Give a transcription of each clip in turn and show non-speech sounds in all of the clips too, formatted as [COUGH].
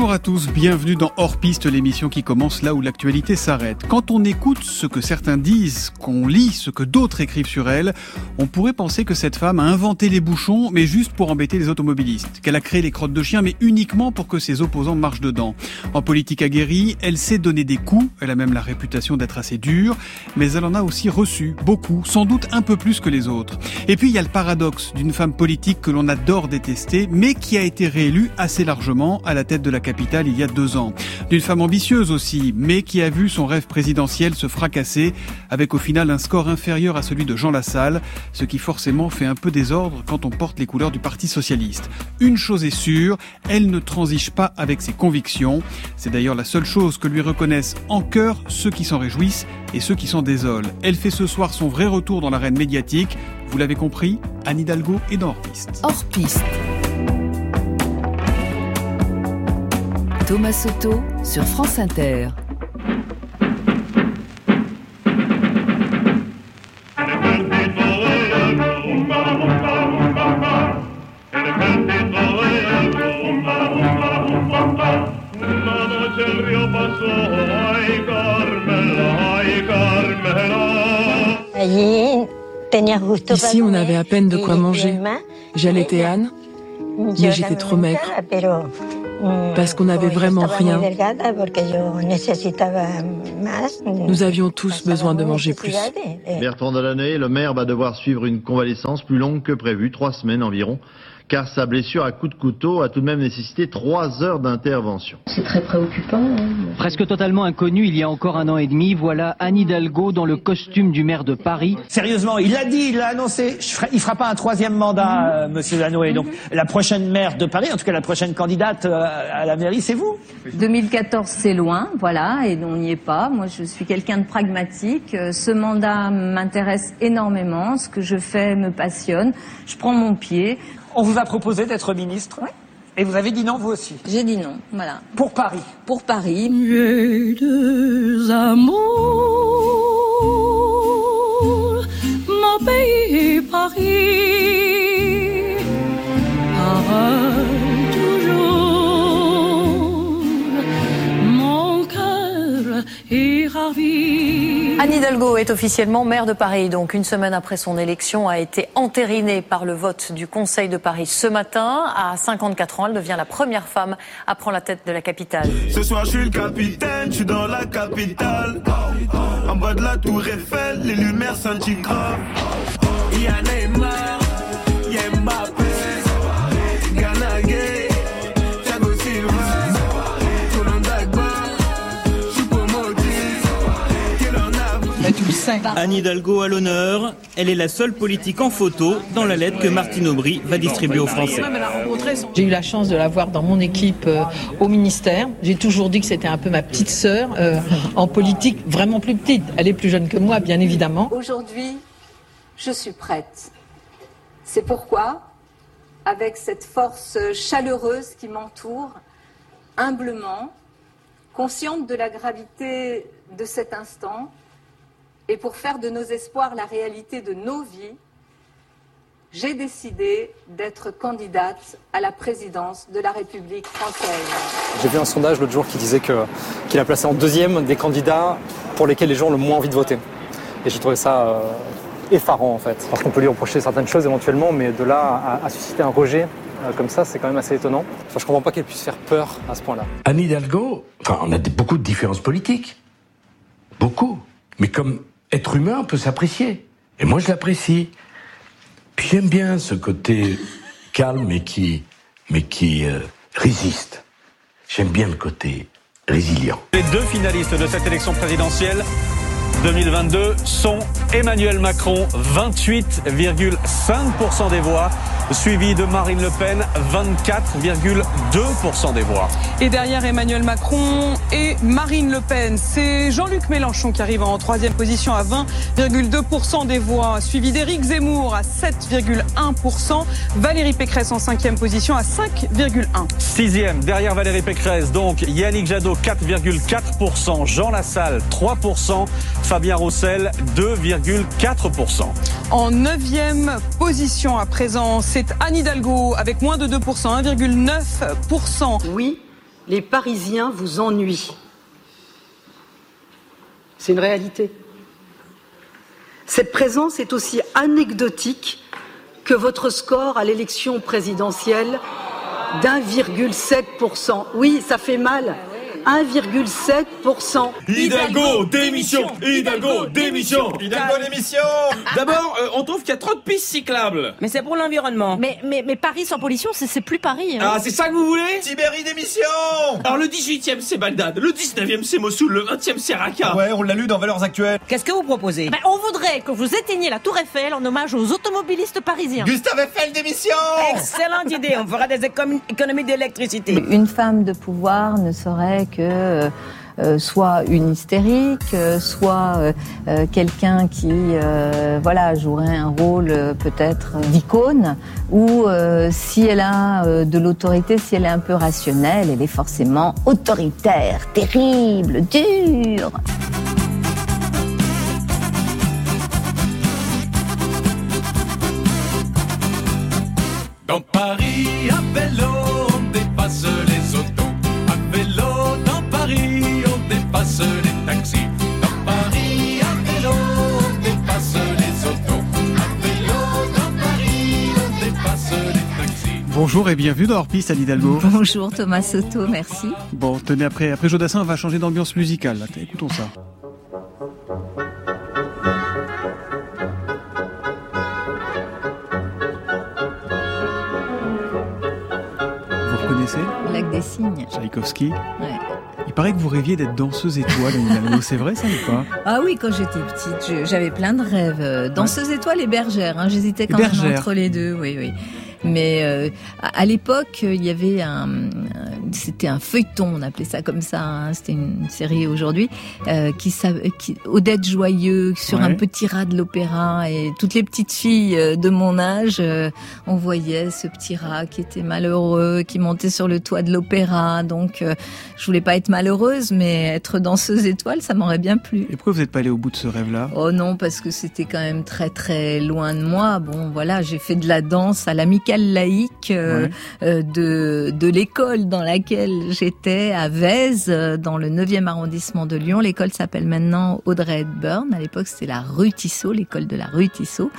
Bonjour à tous, bienvenue dans Hors Piste, l'émission qui commence là où l'actualité s'arrête. Quand on écoute ce que certains disent, qu'on lit ce que d'autres écrivent sur elle, on pourrait penser que cette femme a inventé les bouchons, mais juste pour embêter les automobilistes. Qu'elle a créé les crottes de chien, mais uniquement pour que ses opposants marchent dedans. En politique aguerrie, elle sait donner des coups, elle a même la réputation d'être assez dure, mais elle en a aussi reçu beaucoup, sans doute un peu plus que les autres. Et puis il y a le paradoxe d'une femme politique que l'on adore détester, mais qui a été réélue assez largement à la tête de la il y a deux ans. D'une femme ambitieuse aussi, mais qui a vu son rêve présidentiel se fracasser avec au final un score inférieur à celui de Jean Lassalle, ce qui forcément fait un peu désordre quand on porte les couleurs du Parti socialiste. Une chose est sûre, elle ne transige pas avec ses convictions. C'est d'ailleurs la seule chose que lui reconnaissent en cœur ceux qui s'en réjouissent et ceux qui s'en désolent. Elle fait ce soir son vrai retour dans l'arène médiatique. Vous l'avez compris, Anne Hidalgo est dans Hors Piste. Hors Piste. Thomas Soto sur France Inter. Ici, on avait à peine de quoi manger. J'allaitais Anne, mais j'étais trop maigre parce qu'on n'avait vraiment rien. Nous avions tous besoin de manger plus. Bertrand Delanoë, le maire va devoir suivre une convalescence plus longue que prévu, trois semaines environ car sa blessure à coup de couteau a tout de même nécessité trois heures d'intervention. C'est très préoccupant. Hein. Presque totalement inconnu il y a encore un an et demi, voilà Anne Hidalgo dans le costume du maire de Paris. Sérieusement, il l'a dit, il l'a annoncé, il ne fera pas un troisième mandat, M. Monsieur Lanoé. Donc la prochaine maire de Paris, en tout cas la prochaine candidate euh, à la mairie, c'est vous 2014, c'est loin, voilà, et on n'y est pas. Moi, je suis quelqu'un de pragmatique. Euh, ce mandat m'intéresse énormément. Ce que je fais me passionne. Je prends mon pied. On vous a proposé d'être ministre Oui. Et vous avez dit non, vous aussi J'ai dit non, voilà. Pour Paris Pour Paris. J'ai deux amours, mon pays Paris. Pareil toujours, mon cœur est ravi. Anne Hidalgo est officiellement maire de Paris. Donc, une semaine après son élection, a été entérinée par le vote du Conseil de Paris ce matin. À 54 ans, elle devient la première femme à prendre la tête de la capitale. Ce soir, je suis le capitaine, je suis dans la capitale. En bas de la tour Eiffel, les lumières Mbappé, Anne Hidalgo à l'honneur. Elle est la seule politique en photo dans la lettre que Martine Aubry va distribuer aux Français. J'ai eu la chance de la voir dans mon équipe euh, au ministère. J'ai toujours dit que c'était un peu ma petite sœur euh, en politique, vraiment plus petite. Elle est plus jeune que moi, bien évidemment. Aujourd'hui, je suis prête. C'est pourquoi, avec cette force chaleureuse qui m'entoure, humblement, consciente de la gravité de cet instant, et pour faire de nos espoirs la réalité de nos vies, j'ai décidé d'être candidate à la présidence de la République française. J'ai vu un sondage l'autre jour qui disait qu'il a placé en deuxième des candidats pour lesquels les gens ont le moins envie de voter. Et j'ai trouvé ça euh, effarant en fait. Parce qu'on peut lui reprocher certaines choses éventuellement, mais de là à, à susciter un rejet euh, comme ça, c'est quand même assez étonnant. Enfin, je comprends pas qu'elle puisse faire peur à ce point-là. Anne Hidalgo, enfin, on a beaucoup de différences politiques. Beaucoup. Mais comme être humain, peut s'apprécier. Et moi, je l'apprécie. Puis j'aime bien ce côté calme mais qui, mais qui euh, résiste. J'aime bien le côté résilient. Les deux finalistes de cette élection présidentielle 2022 sont Emmanuel Macron, 28,5% des voix, suivi de Marine Le Pen, 24,2% des voix. Et derrière Emmanuel Macron et Marine Le Pen, c'est Jean-Luc Mélenchon qui arrive en troisième position à 20,2% des voix, suivi d'Éric Zemmour à 7,1%, Valérie Pécresse en cinquième position à 5,1%. Sixième, derrière Valérie Pécresse, donc Yannick Jadot, 4,4%, Jean Lassalle, 3%, Fabien Roussel, 2,4%. En neuvième position à présent, c'est Anne Hidalgo avec moins de 2%, 1,9%. Oui, les Parisiens vous ennuient. C'est une réalité. Cette présence est aussi anecdotique que votre score à l'élection présidentielle d'1,7%. Oui, ça fait mal. 1,7%. Hidalgo, démission Hidalgo, démission Hidalgo, démission D'abord, euh, on trouve qu'il y a trop de pistes cyclables. Mais c'est pour l'environnement. Mais, mais, mais Paris sans pollution, c'est plus Paris. Hein. Ah, c'est ça que vous voulez? Tibéri, démission Alors le 18e, c'est Bagdad, le 19e, c'est Mossoul, le 20e, c'est Raqqa. Ouais, on l'a lu dans Valeurs Actuelles. Qu'est-ce que vous proposez? Ben, On voudrait que vous éteigniez la Tour Eiffel en hommage aux automobilistes parisiens. Gustave Eiffel, démission Excellente idée, on fera des économies d'électricité. Une femme de pouvoir ne saurait que euh, soit une hystérique, euh, soit euh, quelqu'un qui voilà jouerait un rôle peut-être d'icône, ou si elle a de l'autorité, si elle est un peu rationnelle, elle est forcément autoritaire, terrible, dure. Dans Paris, on dépasse les Bonjour et bienvenue dans Hors-Piste, Anne Hidalgo. Bonjour Thomas Soto, merci. Bon, tenez, après, après Jodassin, on va changer d'ambiance musicale. Là. Écoutons ça. Vous reconnaissez Lac des Cygnes. Tchaïkovski. Ouais. Il paraît que vous rêviez d'être danseuse étoile. [LAUGHS] C'est vrai ça ou pas? Ah oui, quand j'étais petite, j'avais plein de rêves. Euh, Danseuse étoile et bergère, hein, j'hésitais quand même entre les deux, oui, oui. Mais euh, à l'époque, il y avait un- c'était un feuilleton, on appelait ça comme ça. hein, c'était une série aujourd'hui euh, qui, qui Odette Joyeux sur Ouais. un petit rat de l'opéra et toutes les petites filles euh, de mon âge, euh, on voyait ce petit rat qui était malheureux, qui montait sur le toit de l'opéra. Donc, euh, je voulais pas être malheureuse, mais être danseuse étoile, ça m'aurait bien plu. Et pourquoi vous n'êtes pas allé au bout de ce rêve-là? Oh non, parce que c'était quand même très très loin de moi. Bon, voilà, j'ai fait de la danse à l'amicale laïque euh, Ouais. euh, de de l'école dans laquelle j'étais à Vèze, euh, dans le 9e arrondissement de Lyon. L'école s'appelle maintenant Audrey Hepburn. À l'époque, c'était la rue Tissot, l'école de la rue Tissot.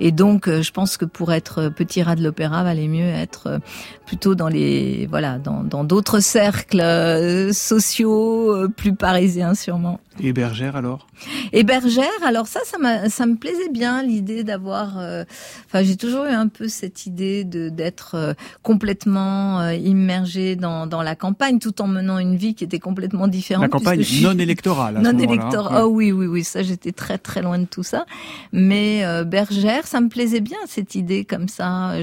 Et donc, euh, je pense que pour être petit rat de l'opéra, valait mieux être euh, plutôt dans les voilà dans dans d'autres cercles euh, sociaux euh, plus parisiens sûrement. Et bergère alors? Et bergère, alors ça, ça, ça me plaisait bien l'idée d'avoir. euh, Enfin, j'ai toujours eu un peu cette idée de d'être euh, complètement euh, immergée dans dans la campagne, tout en menant une vie qui était complètement différente. La campagne non électorale. [LAUGHS] non hein. électorale. Ouais. Oh oui, oui, oui. Ça, j'étais très très loin de tout ça. Mais euh, bergère, ça me plaisait bien cette idée comme ça.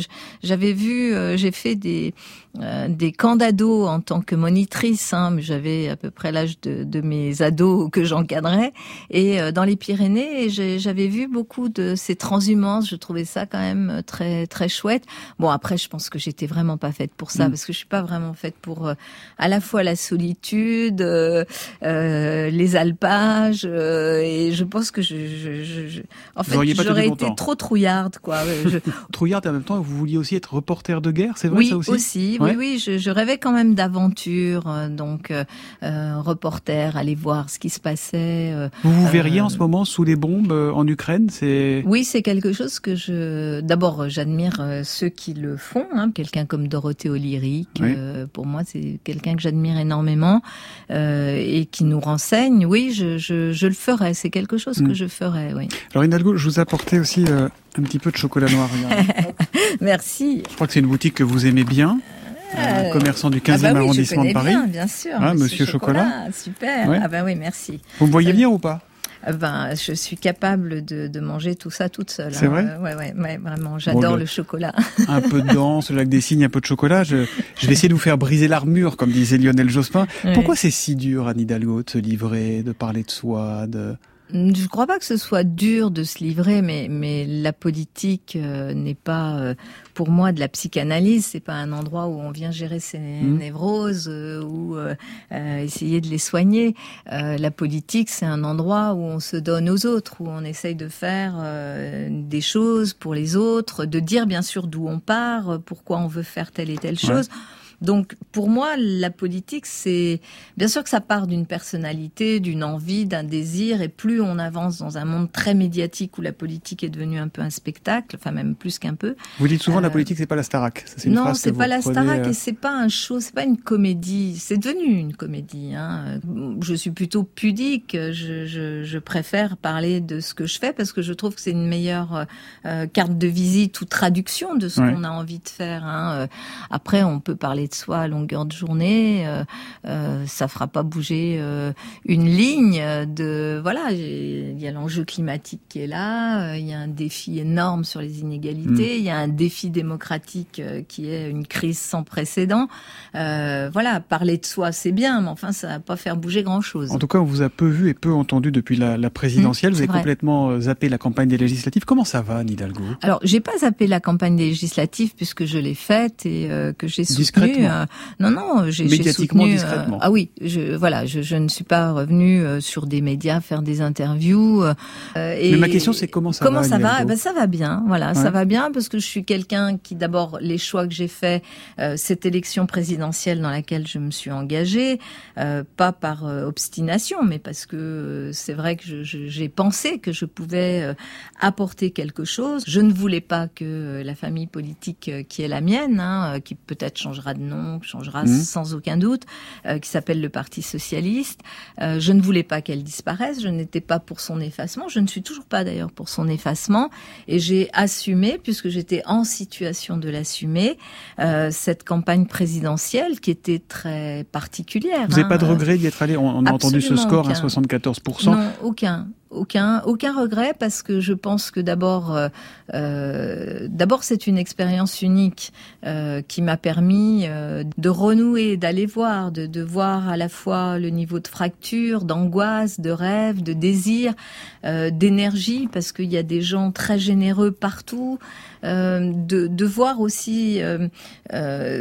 J'avais vu, euh, j'ai fait des euh, des camps d'ados en tant que monitrice. Hein, mais j'avais à peu près l'âge de, de mes ados que j'encadrais. Et euh, dans les Pyrénées, j'avais vu beaucoup de ces transhumances. Je trouvais ça quand même euh, très très chouette. Bon, après, je pense que j'étais vraiment pas faite pour ça Mm. parce que je suis pas vraiment faite pour euh, à la fois la solitude, euh, euh, les alpages, et je pense que je, je, je, je- en Vous fait, j'aurais été longtemps. trop trouillarde, quoi. Ouais, je- [LAUGHS] Trouillard, et en même temps, vous vouliez aussi être reporter de guerre, c'est vrai oui, ça aussi oui, Ouais. oui. Je, je rêvais quand même d'aventure, donc reporter, aller voir ce qui se passait. Vous vous verriez en ce moment sous les bombes en Ukraine C'est Oui, c'est quelque chose que je. D'abord, j'admire ceux qui le font. Hein. Quelqu'un comme Dorothée Oui. euh, pour moi, c'est quelqu'un que j'admire énormément euh, et qui nous renseigne. Oui, je, je, je le ferai. C'est quelque chose Mm. que je ferai. Oui. Alors Hidalgo, je vous ai apporté aussi euh, un petit peu de chocolat noir. [LAUGHS] Merci. je crois que c'est une boutique que vous aimez bien. Un Euh, commerçant du ah 15e bah oui, je arrondissement de Paris. Bien, bien sûr. Ah, Monsieur Chocolat. Super. Ouais. Ah ben oui, merci. Vous me voyez bien ou pas? Euh, Ben, je suis capable de, de manger tout ça toute seule. C'est hein. vrai ouais, ouais, ouais, vraiment. J'adore le- le chocolat. [LAUGHS] un peu de danse, le lac des cygnes, un peu de chocolat. Je, je vais essayer de vous faire briser l'armure, comme disait Lionel Jospin. Ouais. Pourquoi c'est si dur, Anne Hidalgo, de se livrer, de parler de soi de... Je crois pas que ce soit dur de se livrer, mais mais la politique euh, n'est pas euh, pour moi de la psychanalyse. C'est pas un endroit où on vient gérer ses Mhm. névroses euh, ou euh, euh, essayer de les soigner. Euh, la politique, c'est un endroit où on se donne aux autres, où on essaye de faire euh, des choses pour les autres, de dire bien sûr d'où on part, pourquoi on veut faire telle et telle chose. Donc pour moi, la politique, c'est bien sûr que ça part d'une personnalité, d'une envie, d'un désir, et plus on avance dans un monde très médiatique où la politique est devenue un peu un spectacle, enfin même plus qu'un peu. Vous dites souvent la politique, c'est pas la Starac. non, c'est pas la Starac et c'est pas un show, c'est pas une comédie. C'est devenu une comédie. Hein. Je suis plutôt pudique. Je, je, je, préfère parler de ce que je fais parce que je trouve que c'est une meilleure euh, carte de visite ou traduction de ce qu'on a envie de faire. Hein. Après, on peut parler de soi à longueur de journée. Euh, euh, ça fera pas bouger euh, une ligne. De voilà, il y a l'enjeu climatique qui est là. Il y a un défi énorme sur les inégalités. Mm. Il y a un défi démocratique qui est une crise sans précédent. voilà, parler de soi, c'est bien, mais enfin, ça va pas faire bouger grand chose. En tout cas, on vous a peu vu et peu entendu depuis la, la présidentielle. Mm, vous avez complètement zappé la campagne des législatives. Comment ça va, Nidalgo Alors, j'ai pas zappé la campagne des législatives puisque je l'ai faite et que j'ai soutenu. non, non, j'ai médiatiquement soutenu, discrètement. ah oui, je, voilà, je, je, ne suis pas revenue sur des médias faire des interviews. et Mais ma question, c'est comment ça comment va ça va? Ben, Ça va bien, voilà, ouais. ça va bien parce que je suis quelqu'un qui, d'abord, les choix que j'ai faits, euh, cette élection présidentielle dans laquelle je me suis engagée, euh, pas par euh, obstination, mais parce que c'est vrai que j'ai pensé que je pouvais apporter quelque chose. Je ne voulais pas que la famille politique qui est la mienne, hein, qui peut-être changera de nom, changera mmh. sans aucun doute, euh, qui s'appelle le Parti socialiste. Euh, je ne voulais pas qu'elle disparaisse. Je n'étais pas pour son effacement. Je ne suis toujours pas d'ailleurs pour son effacement. Et j'ai assumé, puisque j'étais en situation de l'assumer, euh, cette campagne présidentielle qui était très particulière. Vous n'avez hein, pas de regret d'y être allé? On, on a entendu ce score aucun. à 74%. Non, aucun aucun aucun regret parce que je pense que d'abord euh, euh, d'abord c'est une expérience unique euh, qui m'a permis de renouer d'aller voir de, de voir à la fois le niveau de fracture d'angoisse de rêve de désir d'énergie parce qu'il y a des gens très généreux partout euh, de, de voir aussi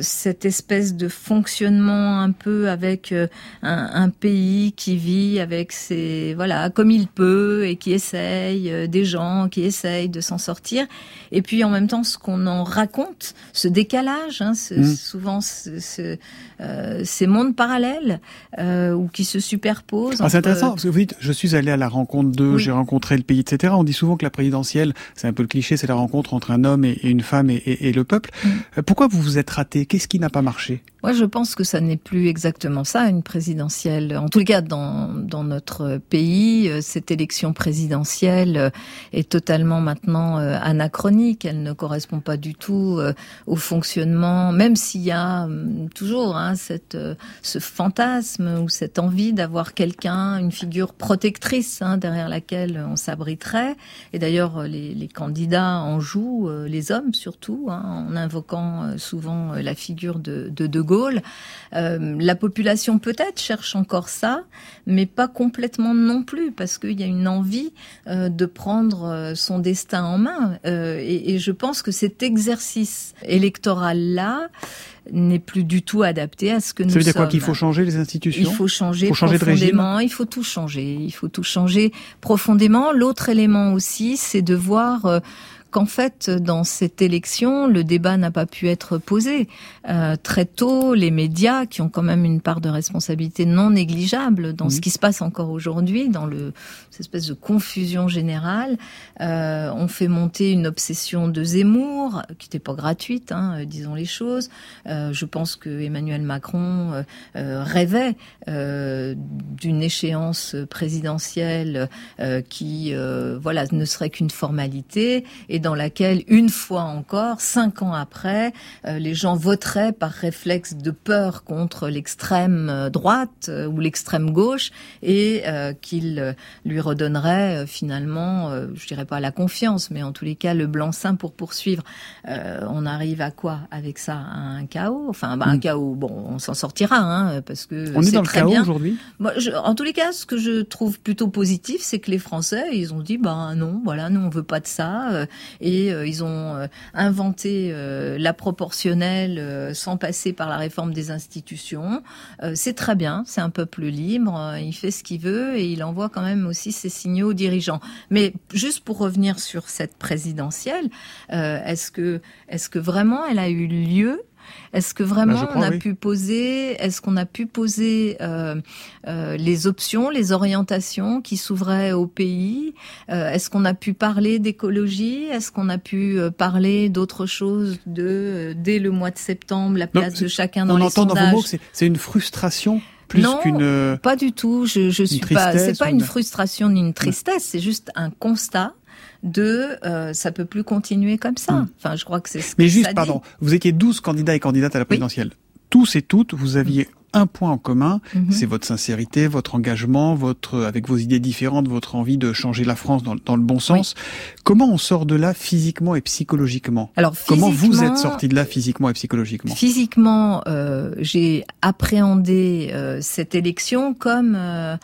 cette espèce de fonctionnement un peu avec un, un pays qui vit avec ses voilà comme il peut et qui essayent, euh, des gens qui essayent de s'en sortir. Et puis en même temps, ce qu'on en raconte, ce décalage, hein, ce, mmh. souvent ce, ce, euh, ces mondes parallèles euh, ou qui se superposent. Ah, c'est intéressant parce que vous dites, je suis allé à la rencontre d'eux, oui. j'ai rencontré le pays, etc. On dit souvent que la présidentielle, c'est un peu le cliché, c'est la rencontre entre un homme et, et une femme et, et, et le peuple. Mmh. Pourquoi vous vous êtes raté? Qu'est-ce qui n'a pas marché? Moi, je pense que ça n'est plus exactement ça, une présidentielle. En tout cas, dans, notre pays, cette élection présidentielle est totalement maintenant euh, anachronique. Elle ne correspond pas du tout euh, au fonctionnement, même s'il y a hum, toujours hein, cette, euh, ce fantasme ou cette envie d'avoir quelqu'un, une figure protectrice hein, derrière laquelle on s'abriterait. Et d'ailleurs, les, les, candidats en jouent, les hommes surtout, hein, en invoquant souvent la figure de De, de Gaulle. Euh, la population peut-être cherche encore ça, mais pas complètement non plus, parce qu'il y a une envie euh, de prendre euh, son destin en main. Euh, et, et, je pense que cet exercice électoral-là n'est plus du tout adapté à ce que nous sommes. Ça veut dire quoi Qu'il faut changer les institutions Il faut changer, faut changer profondément. il faut tout changer. Il faut tout changer profondément. L'autre élément aussi, c'est de voir qu'en fait, dans cette élection, le débat n'a pas pu être posé. Euh, très tôt, les médias, qui ont quand même une part de responsabilité non négligeable dans mmh. ce qui se passe encore aujourd'hui, dans le, cette espèce de confusion générale, euh, ont fait monter une obsession de Zemmour, qui n'était pas gratuite, hein, disons les choses. Euh, je pense que Emmanuel Macron euh, rêvait euh, d'une échéance présidentielle euh, qui, voilà, ne serait qu'une formalité. Et dans laquelle, une fois encore, cinq ans après, euh, les gens voteraient par réflexe de peur contre l'extrême droite euh, ou l'extrême gauche et euh, qu'ils lui redonneraient finalement, je dirais pas la confiance, mais en tous les cas le blanc-seing pour poursuivre. on arrive à quoi avec ça? À un chaos? Enfin, bah, un mm. chaos. Bon, on s'en sortira, hein, parce que on est, dans le très chaos bien. aujourd'hui? En tous les cas, ce que je trouve plutôt positif, c'est que les Français, ils ont dit, bah non, voilà, nous on veut pas de ça et euh, ils ont euh, inventé euh, la proportionnelle sans passer par la réforme des institutions. C'est très bien, c'est un peuple libre, il fait ce qu'il veut et il envoie quand même aussi ses signaux aux dirigeants. Mais juste pour revenir sur cette présidentielle, est-ce que est-ce que vraiment elle a eu lieu Est-ce que vraiment bah, on a pu poser, est-ce qu'on a pu poser euh, euh, les options, les orientations qui s'ouvraient au pays? Euh, Est-ce qu'on a pu parler d'écologie? Est-ce qu'on a pu euh, parler d'autre chose de euh, dès le mois de septembre la place de chacun dans on les entend sondages dans vos mots que c'est une frustration plus non, qu'une pas du tout. Je, je suis pas. C'est pas une frustration ni une tristesse. C'est juste un constat de euh, ça peut plus continuer comme ça. Mm. Enfin, je crois que c'est ce Mais que juste, ça pardon, dit. vous étiez 12 candidats et candidates à la présidentielle. Tous et toutes, vous aviez un point en commun, Mhm. c'est votre sincérité, votre engagement, votre avec vos idées différentes, votre envie de changer la France dans, dans le bon sens. Comment on sort de là physiquement et psychologiquement Alors, Comment vous physiquement- êtes sorti de là physiquement et psychologiquement Physiquement, euh, j'ai appréhendé euh, cette élection comme euh,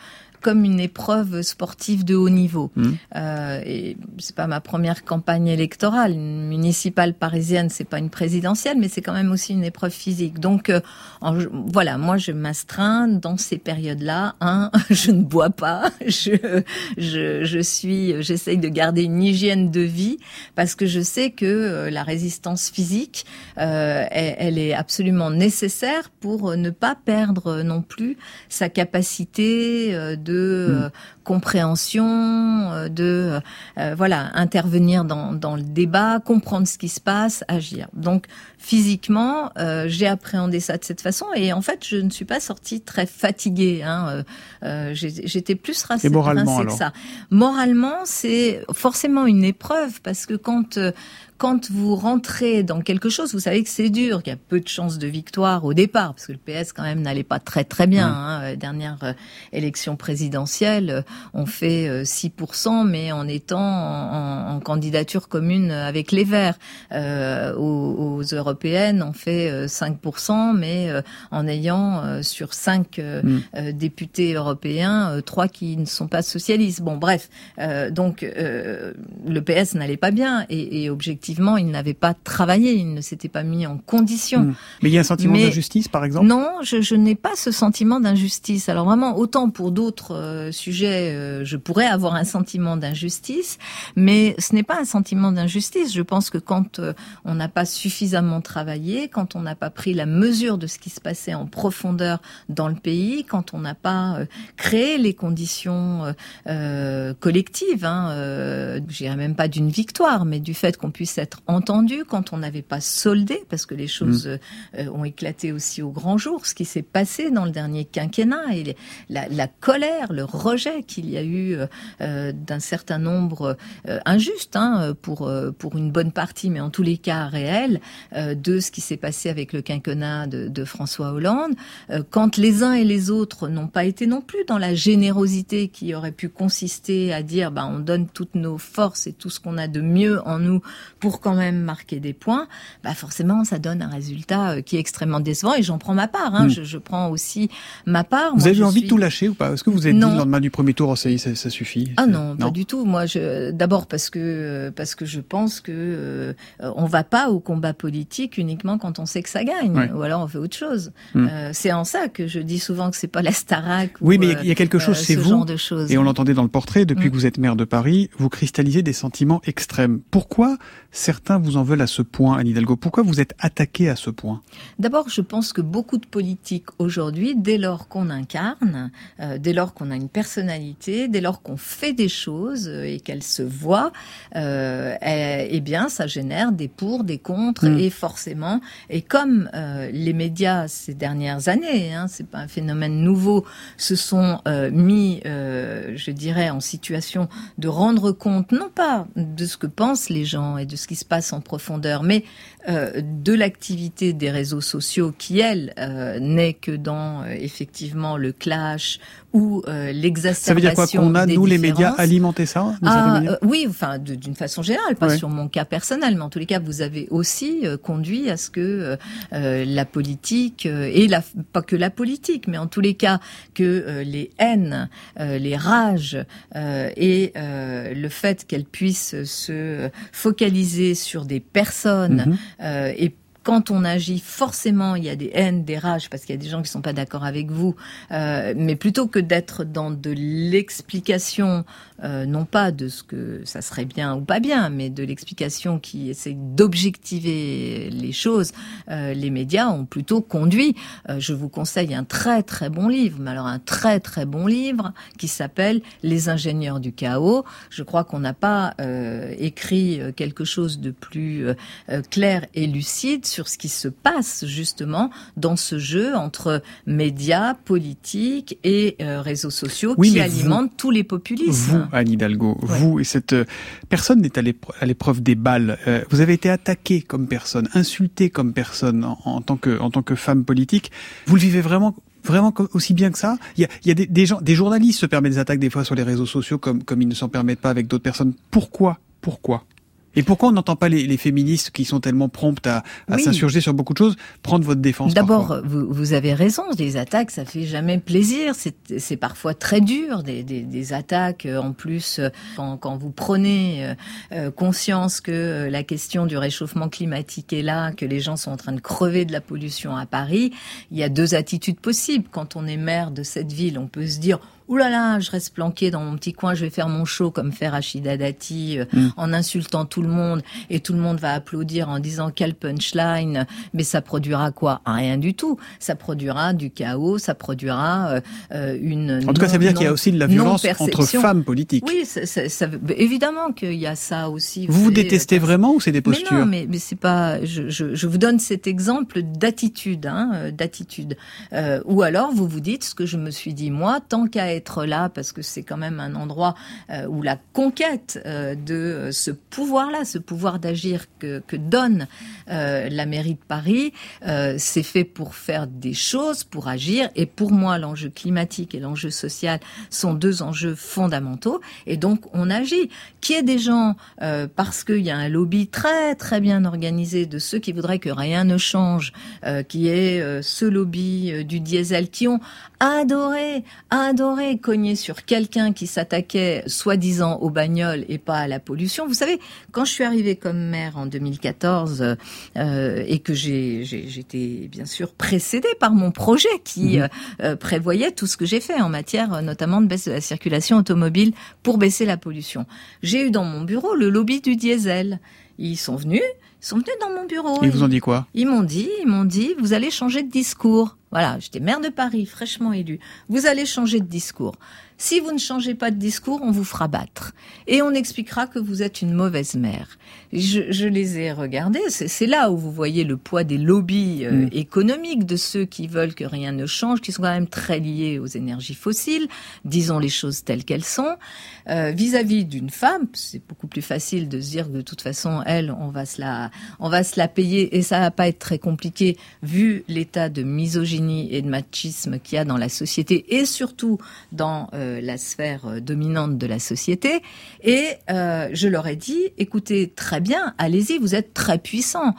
comme une épreuve sportive de haut niveau. Mmh. Euh, et c'est pas ma première campagne électorale. Une municipale parisienne, c'est pas une présidentielle, mais c'est quand même aussi une épreuve physique. Donc, euh, en- voilà, moi, je m'astreins dans ces périodes-là. Un, [LAUGHS] je ne bois pas. [LAUGHS] Je, je, je suis, j'essaye de garder une hygiène de vie parce que je sais que euh, la résistance physique, euh, elle, elle est absolument nécessaire pour ne pas perdre non plus sa capacité euh, de euh, compréhension, euh, de euh, voilà intervenir dans, dans le débat, comprendre ce qui se passe, agir. Donc physiquement, euh, j'ai appréhendé ça de cette façon et en fait, je ne suis pas sortie très fatiguée. Hein. J'étais plus rincée, Et moralement, rincée que ça. Moralement, c'est forcément une épreuve parce que quand quand vous rentrez dans quelque chose, vous savez que c'est dur, qu'il y a peu de chances de victoire au départ, parce que le PS quand même n'allait pas très très bien. Hein. Euh, Dernière euh, élection présidentielle, euh, on fait euh, 6%, mais en étant en, candidature commune avec les Verts. Euh, aux, aux européennes, on fait euh, 5%, mais en ayant euh, sur 5 Mm. députés européens, euh, trois qui ne sont pas socialistes. Bon, bref, euh, donc euh, le PS n'allait pas bien et, et objectivement, il n'avait pas travaillé, il ne s'était pas mis en condition. Hmm. Mais il y a un sentiment Mais- d'injustice, par exemple? Non, je, je n'ai pas ce sentiment d'injustice. Alors vraiment, autant pour d'autres euh, sujets, euh, je pourrais avoir un sentiment d'injustice, mais ce n'est pas un sentiment d'injustice. Je pense que quand euh, on n'a pas suffisamment travaillé, quand on n'a pas pris la mesure de ce qui se passait en profondeur dans le pays, quand on n'a pas créé les conditions collectives, hein, euh, je dirais même pas d'une victoire, mais du fait qu'on puisse être entendu, quand on n'avait pas soldé, parce que les choses euh, euh, ont éclaté aussi au grand jour, ce qui s'est passé dans le dernier quinquennat et la, la colère, le rejet qu'il y a eu euh, euh, d'un certain nombre euh, injuste hein, pour euh, pour une bonne partie, mais en tous les cas réel, euh, de ce qui s'est passé avec le quinquennat de, de François Hollande, euh, quand les uns et les autres n'ont pas été non plus dans la générosité qui aurait pu consister à dire bah on donne toutes nos forces et tout ce qu'on a de mieux en nous pour quand même marquer des points, bah forcément ça donne un résultat euh, qui est extrêmement décevant et j'en prends ma part. Hein, Mm. je, je prends aussi ma part. Vous Moi, avez eu envie suis- de tout lâcher ou pas? Est-ce que vous avez dit le lendemain du premier tour, oh, ça y ça, ça suffit? Ah non, pas du tout. Moi, je d'abord parce que parce que je pense que euh, on va pas au combat politique uniquement quand on sait que ça gagne, Ouais. ou alors on fait autre chose. Hmm. Euh, c'est en ça que je dis souvent que c'est pas la Starac. Oui, ou, mais il y a- il y, a quelque euh, chose, c'est ce vous, genre de choses. et on l'entendait dans le portrait, depuis Mm. que vous êtes maire de Paris, vous cristallisez des sentiments extrêmes. Pourquoi certains vous en veulent à ce point, Anne Hidalgo Pourquoi vous êtes attaqué à ce point? D'abord, je pense que beaucoup de politiques aujourd'hui, dès lors qu'on incarne, euh, dès lors qu'on a une personnalité, dès lors qu'on fait des choses euh, et qu'elles se voient, euh, eh, eh bien, ça génère des pour, des contre, Mm. et forcément, et comme euh, les médias ces dernières années, hein, c'est pas un phénomène nouveau, se sont mis, je dirais, en situation de rendre compte non pas de ce que pensent les gens et de ce qui se passe en profondeur, mais de l'activité des réseaux sociaux qui, elle, euh, n'est que dans euh, effectivement le clash ou euh, l'exacerbation Ça veut dire quoi Qu'on a, nous, les médias, alimenter ça Ah, euh, oui, enfin d'une façon générale, pas Ouais. sur mon cas personnel, mais en tous les cas, vous avez aussi euh, conduit à ce que euh, euh, la politique euh, et la, pas que la politique, mais en tous les cas que euh, les haines, euh, les rages euh, et euh, le fait qu'elles puissent se focaliser sur des personnes Mhm. Euh, et quand on agit, forcément, il y a des haines, des rages, parce qu'il y a des gens qui sont pas d'accord avec vous. Euh, mais plutôt que d'être dans de l'explication, euh, non pas de ce que ça serait bien ou pas bien, mais de l'explication qui essaie d'objectiver les choses, euh, les médias ont plutôt conduit. Euh, je vous conseille un très très bon livre, mais alors un très très bon livre qui s'appelle Les ingénieurs du chaos. Je crois qu'on n'a pas euh, écrit quelque chose de plus euh, clair et lucide sur ce qui se passe justement dans ce jeu entre médias, politiques et euh, réseaux sociaux Oui, qui alimentent tous les populismes. Vous, Anne Hidalgo, vous et cette euh, personne n'est à l'épre- à l'épreuve des balles. Euh, vous avez été attaquée comme personne, insultée comme personne en, en tant que en tant que femme politique. Vous le vivez vraiment vraiment aussi bien que ça? Il y a, il y a des, des gens, des journalistes se permettent des attaques des fois sur les réseaux sociaux comme comme ils ne s'en permettent pas avec d'autres personnes. Pourquoi? Pourquoi? Et pourquoi on n'entend pas les, les féministes qui sont tellement promptes à, à Oui. s'insurger sur beaucoup de choses prendre votre défense D'abord, vous, vous avez raison, des attaques, ça fait jamais plaisir. C'est c'est parfois très dur, des, des, des attaques. euh, En plus, euh, quand, quand vous prenez euh, conscience que la question du réchauffement climatique est là, que les gens sont en train de crever de la pollution à Paris, il y a deux attitudes possibles. Quand on est maire de cette ville, on peut se dire Ouh là là, je reste planqué dans mon petit coin, je vais faire mon show comme fait Rachida Dati euh, Mm. en insultant tout le monde et tout le monde va applaudir en disant quel punchline, mais ça produira quoi? Rien du tout. Ça produira du chaos, ça produira euh, euh, une. En tout cas, ça veut dire qu'il y a aussi de la violence entre femmes politiques. Oui, ça, ça- ça veut- évidemment qu'il y a ça aussi. Vous vous savez, détestez euh, vraiment ou c'est des mais postures non, mais, mais c'est pas. Je, je, je vous donne cet exemple d'attitude, hein, euh, d'attitude. Euh, ou alors vous vous dites ce que je me suis dit moi, tant qu'à là, parce que c'est quand même un endroit euh, où la conquête euh, de ce pouvoir-là, ce pouvoir d'agir que, donne euh, la mairie de Paris, c'est fait pour faire des choses, pour agir. Et pour moi, l'enjeu climatique et l'enjeu social sont deux enjeux fondamentaux. Et donc, on agit. Qu'il y ait des gens, parce qu'il y a un lobby très très bien organisé de ceux qui voudraient que rien ne change, qui est ce lobby du diesel, qui adoré, adoré cogner sur quelqu'un qui s'attaquait soi-disant aux bagnoles et pas à la pollution. Vous savez, quand je suis arrivée comme maire en 2014 euh, et que j'ai j'ai- j'étais bien sûr précédée par mon projet qui Mhm. euh, euh, prévoyait tout ce que j'ai fait en matière euh, notamment de baisse de la circulation automobile pour baisser la pollution. J'ai eu dans mon bureau le lobby du diesel. Ils sont venus, ils sont venus dans mon bureau. Ils vous ont dit quoi? Ils m'ont dit, ils m'ont dit, vous allez changer de discours. Voilà, j'étais maire de Paris, fraîchement élue. Vous allez changer de discours. Si vous ne changez pas de discours, on vous fera battre. Et on expliquera que vous êtes une mauvaise mère. Je, je les ai regardés. C'est c'est là où vous voyez le poids des lobbies euh, Mm. économiques de ceux qui veulent que rien ne change, qui sont quand même très liés aux énergies fossiles. Disons les choses telles qu'elles sont. Euh, Vis-à-vis d'une femme, c'est beaucoup plus facile de se dire que de toute façon, elle, on va se la, on va se la payer et ça va pas être très compliqué vu l'état de misogynie et de machisme qu'il y a dans la société et surtout dans euh, la sphère euh, dominante de la société. Et euh, je leur ai dit, écoutez, très bien, allez-y, vous êtes très puissants.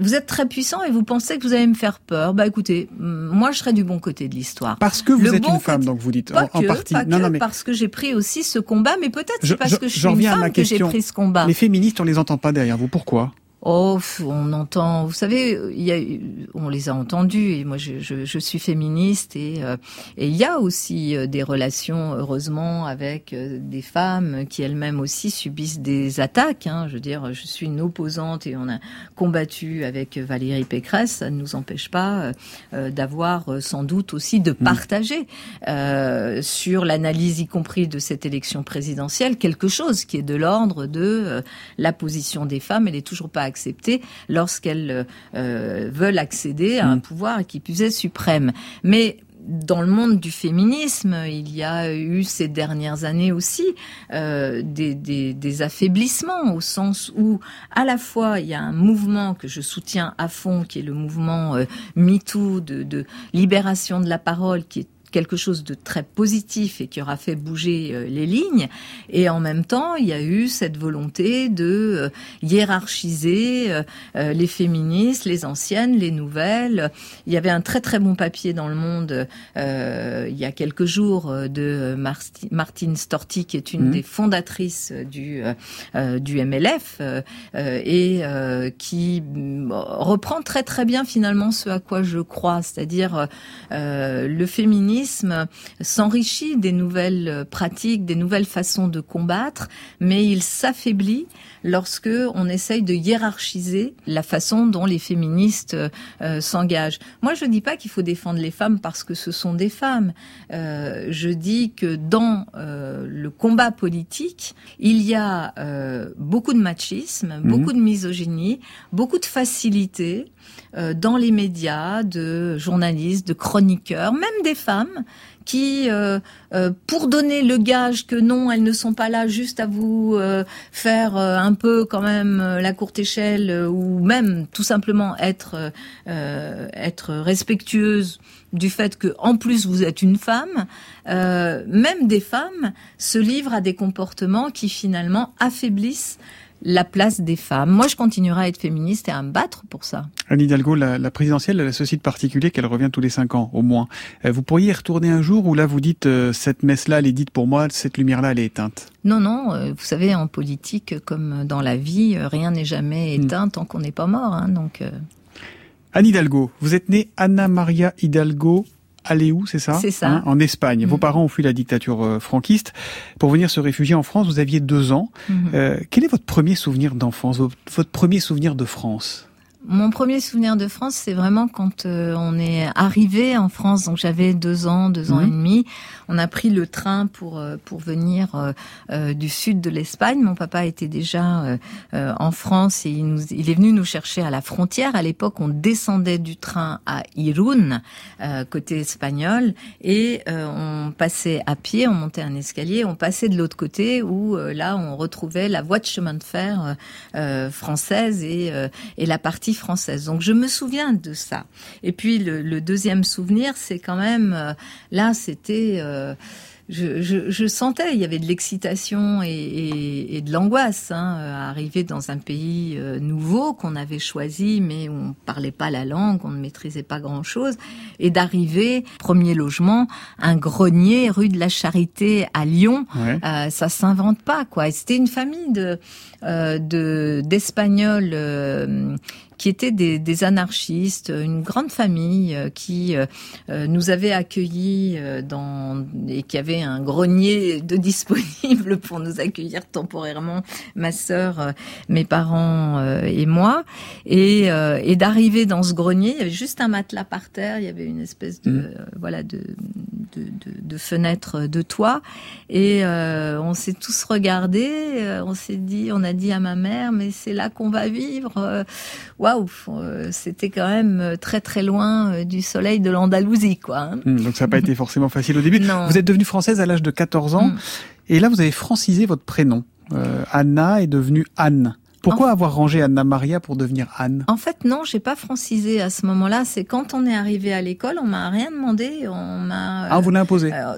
Vous êtes très puissant et vous pensez que vous allez me faire peur. Bah écoutez, moi je serai du bon côté de l'histoire. Parce que vous Le êtes bon une femme, donc vous dites Pas en, que, partie. pas non, que, non, mais parce que j'ai pris aussi ce combat, mais peut-être c'est parce je- que je suis j'en une femme que j'ai pris ce combat. Les féministes, on les entend pas derrière vous. Pourquoi? Oh, on entend, vous savez, il y a, on les a entendus et moi je, je, je suis féministe et, euh, et il y a aussi euh, des relations heureusement avec euh, des femmes qui elles-mêmes aussi subissent des attaques. Hein. Je veux dire, je suis une opposante et on a combattu avec Valérie Pécresse. Ça ne nous empêche pas euh, euh, d'avoir sans doute aussi de partager euh, sur l'analyse, y compris de cette élection présidentielle, quelque chose qui est de l'ordre de euh, la position des femmes. Elle est toujours pas acceptée lorsqu'elles euh, veulent accéder à un pouvoir qui plus est suprême. Mais dans le monde du féminisme, il y a eu ces dernières années aussi euh, des, des, des affaiblissements au sens où à la fois il y a un mouvement que je soutiens à fond, qui est le mouvement euh, MeToo de, de libération de la parole, qui est quelque chose de très positif et qui aura fait bouger les lignes. Et en même temps, il y a eu cette volonté de hiérarchiser les féministes, les anciennes, les nouvelles. Il y avait un très très bon papier dans le Monde il y a quelques jours de Martine Storti, qui est une mmh. des fondatrices du du MLF et qui reprend très très bien finalement ce à quoi je crois, c'est-à-dire euh, le féminisme s'enrichit des nouvelles pratiques, des nouvelles façons de combattre, mais il s'affaiblit lorsque on essaye de hiérarchiser la façon dont les féministes euh, s'engagent. Moi, je ne dis pas qu'il faut défendre les femmes parce que ce sont des femmes. Euh, je dis que dans euh, le combat politique, il y a beaucoup de machisme, mmh. beaucoup de misogynie, beaucoup de facilité dans les médias, de journalistes, de chroniqueurs, même des femmes qui, euh, euh, pour donner le gage que non, elles ne sont pas là juste à vous faire un peu quand même la courte échelle, ou même tout simplement être être respectueuse du fait que en plus vous êtes une femme, même des femmes se livrent à des comportements qui finalement affaiblissent la place des femmes. Moi, je continuerai à être féministe et à me battre pour ça. Anne Hidalgo, la, présidentielle, elle a ce site particulier qu'elle revient tous les cinq ans, au moins. Euh, vous pourriez y retourner un jour où là, vous dites, euh, cette messe-là, elle est dite pour moi, cette lumière-là, elle est éteinte? Non, non. Euh, vous savez, en politique, comme dans la vie, rien n'est jamais hmm. éteint tant qu'on n'est pas mort. Hein, donc... Anne Hidalgo, vous êtes née Anna Maria Hidalgo où, c'est ça C'est ça. Hein, en Espagne. Vos mm. parents ont fui la dictature euh, franquiste. Pour venir se réfugier en France, vous aviez deux ans. Mm-hmm. Euh, quel est votre premier souvenir d'enfance, votre premier souvenir de France? Mon premier souvenir de France, c'est vraiment quand euh, on est arrivé en France. Donc j'avais deux ans, deux ans et mhm. demi. On a pris le train pour euh, pour venir euh, du sud de l'Espagne. Mon papa était déjà en France et il, nous, il est venu nous chercher à la frontière. À l'époque, on descendait du train à Irún, côté espagnol, et on passait à pied, on montait un escalier, on passait de l'autre côté où là on retrouvait la voie de chemin de fer française et, et la partie française. Donc je me souviens de ça. Et puis le, deuxième souvenir, c'est quand même euh, là, c'était euh, je, sentais, il y avait de l'excitation et, de l'angoisse hein, à arriver dans un pays euh, nouveau qu'on avait choisi, mais où on parlait pas la langue, on ne maîtrisait pas grand-chose, et d'arriver, premier logement, un grenier rue de la Charité à Lyon, euh, ça s'invente pas quoi. C'était une famille de euh, de d'espagnols euh, qui étaient des, des, anarchistes, une grande famille euh, qui euh, nous avait accueillis dans et qui avait un grenier de [LAUGHS] disponible pour nous accueillir temporairement, ma sœur, mes parents et moi. Et, et d'arriver dans ce grenier, il y avait juste un matelas par terre, il y avait une espèce de mmh. voilà de, de, de, de, fenêtre de toit, et on s'est tous regardés, on s'est dit, on a dit à ma mère, mais c'est là qu'on va vivre. Euh, waouh, euh, c'était quand même euh, très très loin du soleil de l'Andalousie, quoi. Hein. Hmm, donc ça n'a pas été forcément facile au début. [LAUGHS] Vous êtes devenue française à l'âge de 14 ans, hmm. et là vous avez francisé votre prénom. Anna est devenue Anne. Pourquoi avoir rangé Anna Maria pour devenir Anne? En fait, non, j'ai pas francisé à ce moment-là. C'est quand on est arrivé à l'école, on m'a rien demandé. On m'a. Ah, vous l'a imposé. Euh,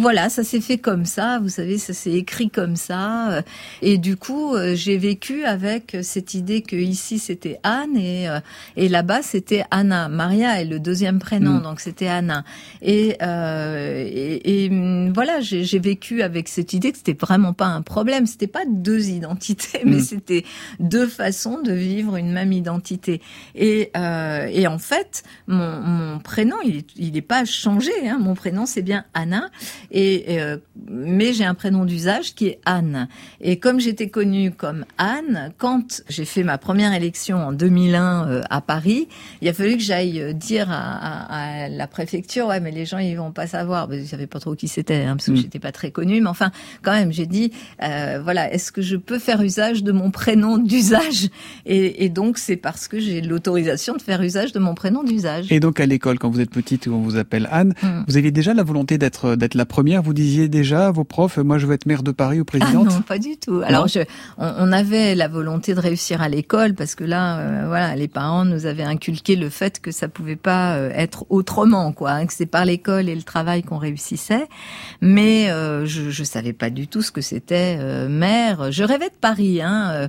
voilà, ça s'est fait comme ça. Vous savez, ça s'est écrit comme ça. Euh, et du coup, euh, j'ai vécu avec cette idée que ici c'était Anne et et là-bas c'était Anna. Maria est le deuxième prénom, mm. donc c'était Anna. Et, et, et mm, voilà, j'ai vécu avec cette idée que c'était vraiment pas un problème. C'était pas deux identités, [LAUGHS] mais mm. c'était deux façons de vivre une même identité. Et, euh, et en fait, mon, mon prénom, il n'est pas changé. Hein. Mon prénom, c'est bien Anna. Et, euh, mais j'ai un prénom d'usage qui est Anne. Et comme j'étais connue comme Anne, quand j'ai fait ma première élection en 2001 euh, à Paris, il a fallu que j'aille dire à, à, la préfecture, ouais, mais les gens ils vont pas savoir. Ils savaient pas trop qui c'était, hein, parce que mm. j'étais pas très connue. Mais enfin, quand même, j'ai dit, voilà, est-ce que je peux faire usage de mon prénom? Prénom d'usage. Et, et, donc, c'est parce que j'ai l'autorisation de faire usage de mon prénom d'usage. Et donc, à l'école, quand vous êtes petite, on vous appelle Anne, hmm. vous aviez déjà la volonté d'être d'être la première. Vous disiez déjà à vos profs, moi, je veux être maire de Paris ou présidente. Ah non, pas du tout. Alors, je, on, avait la volonté de réussir à l'école parce que là, euh, voilà, les parents nous avaient inculqué le fait que ça pouvait pas euh, être autrement, quoi, hein, que c'est par l'école et le travail qu'on réussissait. Mais euh, je, je savais pas du tout ce que c'était maire. Je rêvais de Paris, hein.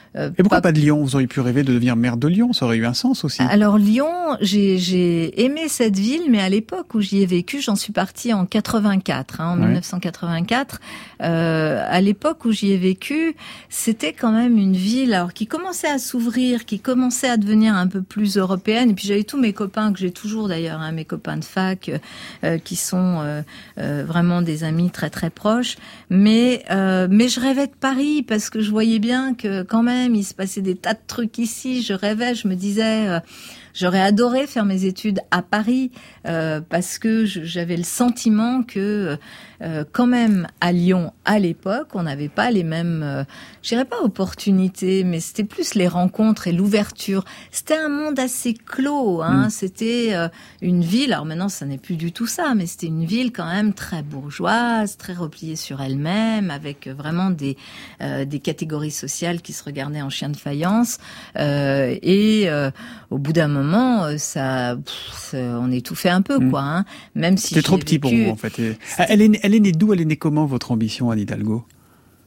Euh, Et pourquoi pas... de Lyon Vous auriez pu rêver de devenir maire de Lyon, ça aurait eu un sens aussi. Alors Lyon, j'ai aimé cette ville, mais à l'époque où j'y ai vécu, j'en suis partie en 84, hein, en 1984. Euh, à l'époque où j'y ai vécu, c'était quand même une ville alors qui commençait à s'ouvrir, qui commençait à devenir un peu plus européenne. Et puis j'avais tous mes copains que j'ai toujours d'ailleurs, hein, mes copains de fac, euh, qui sont euh, euh, vraiment des amis très très proches. Mais mais je rêvais de Paris parce que je voyais bien que quand même il se passait des tas de trucs ici. Je rêvais, je me disais, euh, j'aurais adoré faire mes études à Paris euh, parce que j'avais le sentiment que euh, quand même à Lyon à l'époque, on n'avait pas les mêmes, euh, je dirais pas opportunités, mais c'était plus les rencontres et l'ouverture. C'était un monde assez clos. Hein. Mm. C'était euh, une ville. Alors maintenant, ça n'est plus du tout ça, mais c'était une ville quand même très bourgeoise, très repliée sur elle-même, avec vraiment des des catégories sociales qui se regardaient en chien de faïence. et au bout d'un moment, ça, on étouffait un peu, mm. quoi. Hein. Même si c'était trop petit pour vous, en fait. Elle est, elle est née d'où Elle est née comment votre ambition, Anne Hidalgo?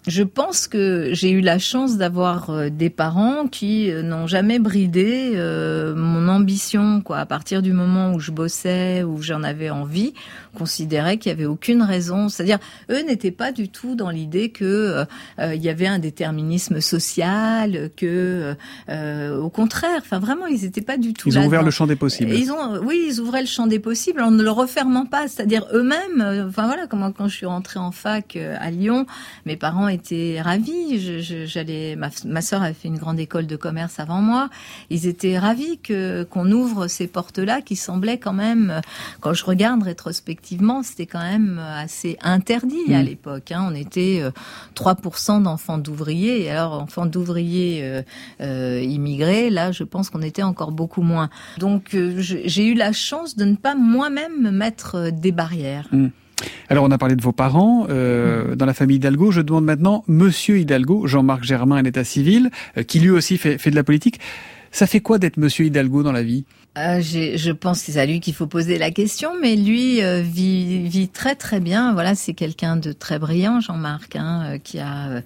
Je pense que j'ai eu la chance d'avoir euh, des parents qui euh, n'ont jamais bridé euh, mon ambition. Quoi. À partir du moment où je bossais, où j'en avais envie, considéraient qu'il y avait aucune raison. C'est-à-dire, eux n'étaient pas du tout dans l'idée que il y avait un déterminisme social, que au contraire, enfin vraiment, ils n'étaient pas du tout. Ils ont ouvert le champ des possibles. Ils ont, oui, ils ouvraient le champ des possibles en ne le refermant pas. C'est-à-dire eux-mêmes. Enfin voilà, comment quand je suis rentrée en fac à Lyon, mes parents étaient ravis. J'allais, ma, ma sœur avait fait une grande école de commerce avant moi. Ils étaient ravis que qu'on ouvre ces portes-là qui semblaient quand même, quand je regarde rétrospectivement, c'était quand même assez interdit à mm. l'époque. Hein. On était 3% euh, d'enfants d'ouvriers. Alors, enfants d'ouvriers euh, euh, immigrés, là, je pense qu'on était encore beaucoup moins. Donc, j'ai eu la chance de ne pas moi-même me mettre des barrières. Mm. Alors on a parlé de vos parents euh, dans la famille Hidalgo. Je demande maintenant Monsieur Hidalgo, Jean-Marc Germain, à l'état civil, euh, qui lui aussi fait, fait, de la politique. Ça fait quoi d'être Monsieur Hidalgo dans la vie? Euh, Je pense que c'est à lui qu'il faut poser la question, mais lui euh, vit, vit, très très bien. Voilà, c'est quelqu'un de très brillant, Jean-Marc, hein, qui a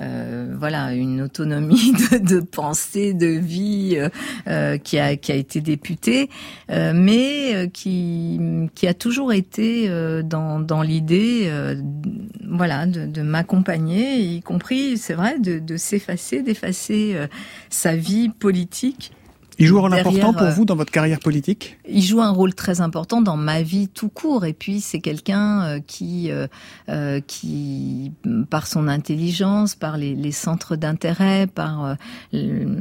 euh, voilà une autonomie [LAUGHS] de, de, pensée, de vie euh, euh, qui a qui a été député, mais qui qui a toujours été dans dans l'idée voilà de, de m'accompagner, y compris c'est vrai de, de s'effacer, d'effacer sa vie politique il joue un rôle important pour euh, vous dans votre carrière politique? Il joue un rôle très important dans ma vie tout court. Et puis c'est quelqu'un euh, qui, euh, qui, par son intelligence, par les, les centres d'intérêt, par,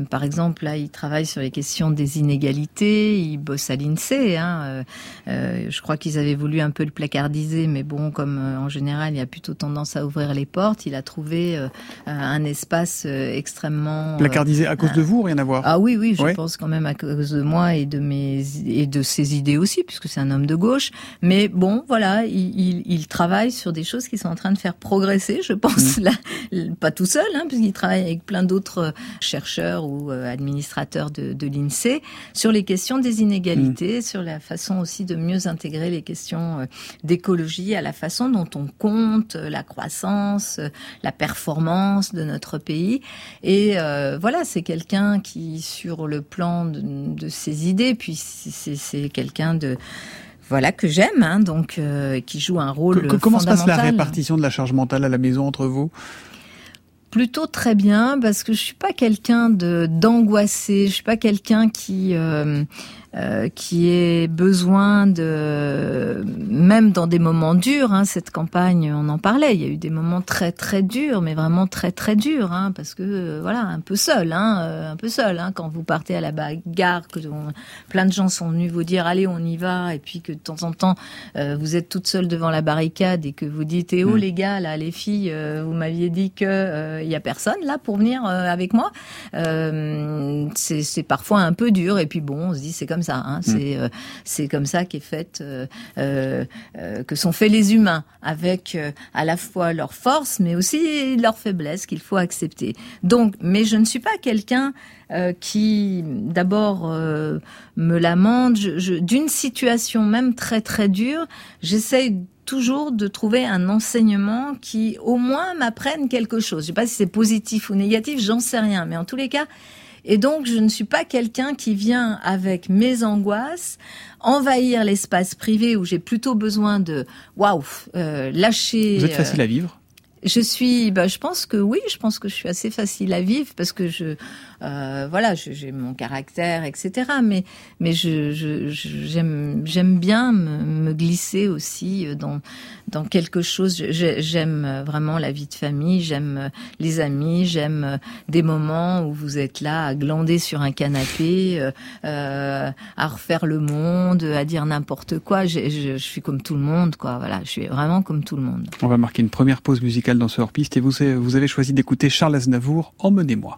par exemple, là, il travaille sur les questions des inégalités. Il bosse à l'Insee. Hein. je crois qu'ils avaient voulu un peu le placardiser, mais bon, comme en général, il y a plutôt tendance à ouvrir les portes. Il a trouvé un espace extrêmement placardisé à cause de vous, rien à voir. Ah oui, oui, je pense quand même à cause de moi et de mes et de ses idées aussi, puisque c'est un homme de gauche. Mais bon, voilà, il, il, travaille sur des choses qui sont en train de faire progresser, je pense, mm. là, pas tout seul, hein, puisqu'il travaille avec plein d'autres chercheurs ou euh, administrateurs de, de l'INSEE sur les questions des inégalités, mm. sur la façon aussi de mieux intégrer les questions euh, d'écologie à la façon dont on compte la croissance, la performance de notre pays. Et euh, voilà, c'est quelqu'un qui, sur le plan de, ses idées. Puis c'est quelqu'un de voilà que j'aime, hein, donc euh, qui joue un rôle. comment se passe la répartition de la charge mentale à la maison entre vous? Plutôt très bien parce que je suis pas quelqu'un de d'angoissé, je suis pas quelqu'un qui euh, euh, qui ait besoin de, même dans des moments durs, hein, cette campagne, on en parlait, il y a eu des moments très très durs, mais vraiment très très durs, hein, parce que euh, voilà, un peu seul, hein, euh, un peu seul, hein, quand vous partez à la bagarre, que plein de gens sont venus vous dire allez on y va, et puis que de temps en temps vous êtes toute seule devant la barricade et que vous dites eh oh mm. les gars là, les filles, vous m'aviez dit que il y a personne là pour venir avec moi, c'est parfois un peu dur, et puis bon, on se dit c'est comme ça. Hein. Mm. C'est euh, c'est comme ça qu'est faite euh, euh, que sont faits les humains, avec à la fois leur force, mais aussi leur faiblesse qu'il faut accepter. Donc, mais je ne suis pas quelqu'un qui d'abord me lamente d'une situation même très très dure. J'essaye toujours de trouver un enseignement qui au moins m'apprenne quelque chose. Je sais pas si c'est positif ou négatif, j'en sais rien, mais en tous les cas, et donc, je ne suis pas quelqu'un qui vient avec mes angoisses envahir l'espace privé où j'ai plutôt besoin de waouh euh, lâcher. Vous êtes facile à vivre? Je suis, bah, je pense que oui, je pense que je suis assez facile à vivre parce que je, euh, voilà, j'ai mon caractère, etc. Mais, mais je, j'aime, bien me, glisser aussi dans, dans quelque chose. J'aime vraiment la vie de famille, j'aime les amis, j'aime des moments où vous êtes là à glander sur un canapé, euh, euh à refaire le monde, à dire n'importe quoi. Je, je, suis comme tout le monde, quoi. Voilà, je suis vraiment comme tout le monde. On va marquer une première pause musicale dans ce hors-piste et vous, vous avez choisi d'écouter Charles Aznavour, Emmenez-moi.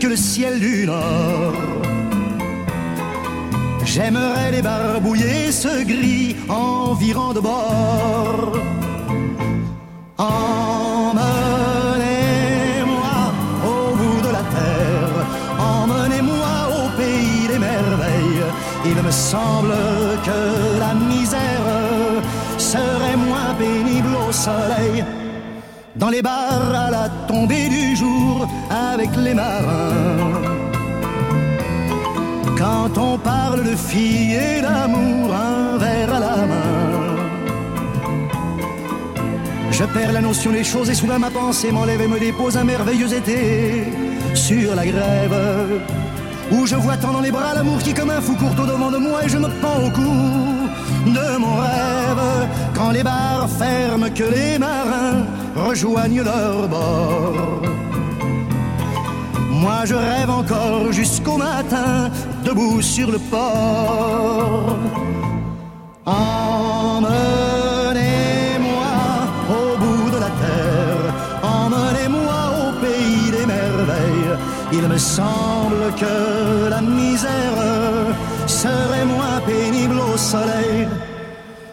que le ciel du nord. J'aimerais débarbouiller ce gris environ de bord. Il me semble que la misère serait moins pénible au soleil. Dans les bars à la tombée du jour avec les marins. Quand on parle de filles et d'amour, un verre à la main. Je perds la notion des choses et soudain ma pensée m'enlève et me dépose un merveilleux été sur la grève où je vois tant dans les bras l'amour qui comme un fou court au devant de moi et je me pends au cou de mon rêve quand les bars ferment que les marins rejoignent leur bord. Moi je rêve encore jusqu'au matin debout sur le port. Emmenez-moi au bout de la terre, emmenez-moi au pays des merveilles. Il me semble que la misère serait moins pénible au soleil.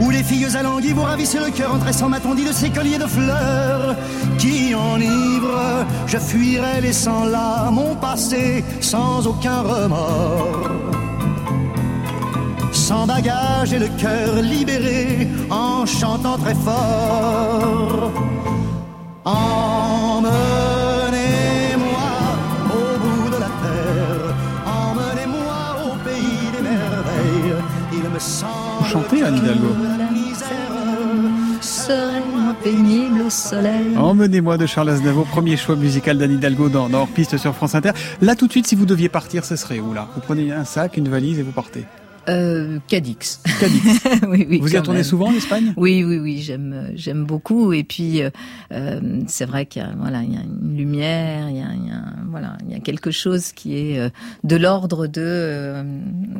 où les filles alanguies vous ravissent le cœur en tressant ma tondie de ces colliers de fleurs qui enivrent. Je fuirai laissant là mon passé sans aucun remords. Sans bagage et le cœur libéré en chantant très fort. Chanter, Anne Hidalgo. Emmenez-moi de Charles Aznavour, premier choix musical d'Anne Hidalgo dans, Hors-Piste sur France Inter. Là, tout de suite, si vous deviez partir, ce serait où, là? Vous prenez un sac, une valise et vous partez euh, Cadix. Cadix. [LAUGHS] oui, oui, Vous y retournez souvent en Espagne? Oui, oui, oui, j'aime, j'aime beaucoup. Et puis, euh, euh, c'est vrai qu'il y a, voilà, il y a une lumière, il y a, il y a, voilà, il y a quelque chose qui est euh, de l'ordre de euh,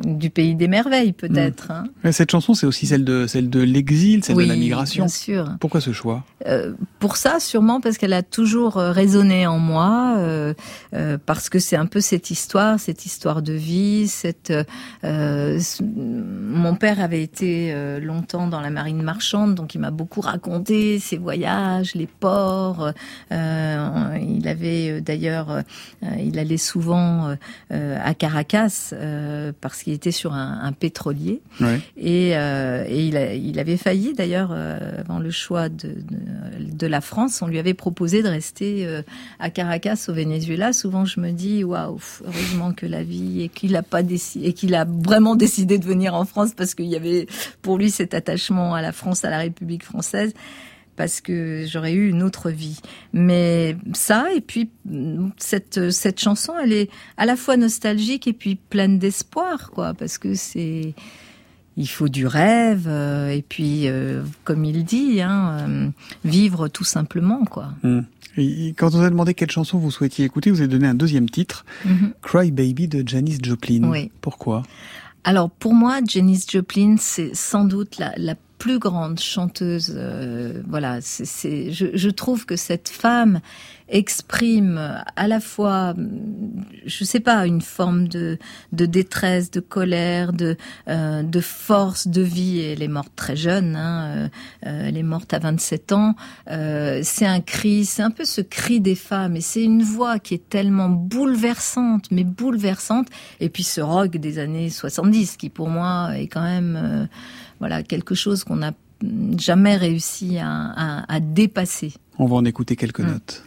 du pays des merveilles, peut-être. hein. Ouais, Cette chanson, c'est aussi celle de celle de l'exil, celle Oui, de la migration. bien sûr. Pourquoi ce choix? Euh, pour ça, sûrement parce qu'elle a toujours euh, résonné en moi, euh, euh, parce que c'est un peu cette histoire, cette histoire de vie. Cette, euh, ce- mon père avait été euh, longtemps dans la marine marchande, donc il m'a beaucoup raconté ses voyages, les ports. Euh, il avait euh, d'ailleurs, euh, il allait souvent euh, euh, à Caracas euh, parce qu'il était sur un, un pétrolier. Ouais. Et, euh, et il, a- il avait failli d'ailleurs euh, avant le choix de, de, de la France, on lui avait proposé de rester euh, à Caracas au Venezuela. Souvent, je me dis waouh, heureusement que la vie et qu'il a pas décidé et qu'il a vraiment décidé de venir en France parce qu'il y avait pour lui cet attachement à la France, à la République française parce que j'aurais eu une autre vie. Mais ça, et puis cette, cette chanson, elle est à la fois nostalgique et puis pleine d'espoir, quoi, parce que c'est il faut du rêve euh, et puis euh, comme il dit hein, euh, vivre tout simplement quoi. Et quand on vous a demandé quelle chanson vous souhaitiez écouter, vous avez donné un deuxième titre, Mhm. Cry Baby de Janis Joplin. Oui. Pourquoi? Alors pour moi Janis Joplin c'est sans doute la, plus grande chanteuse euh, voilà c'est je trouve que cette femme exprime à la fois je sais pas une forme de de détresse de colère de euh, de force de vie elle est morte très jeune hein, euh, euh, elle est morte à 27 ans Euh, c'est un cri c'est un peu ce cri des femmes et c'est une voix qui est tellement bouleversante mais bouleversante et puis ce rock des années 70 qui pour moi est quand même voilà quelque chose qu'on n'a jamais réussi à, à, à dépasser On va en écouter quelques Hmm. notes.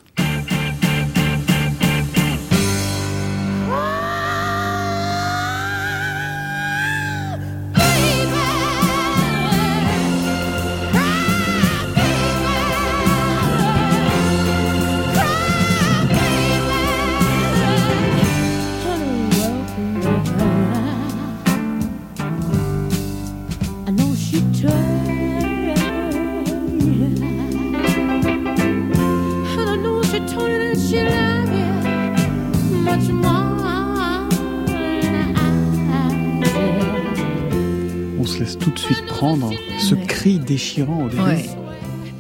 Ce Ouais. cri déchirant au début. Ouais.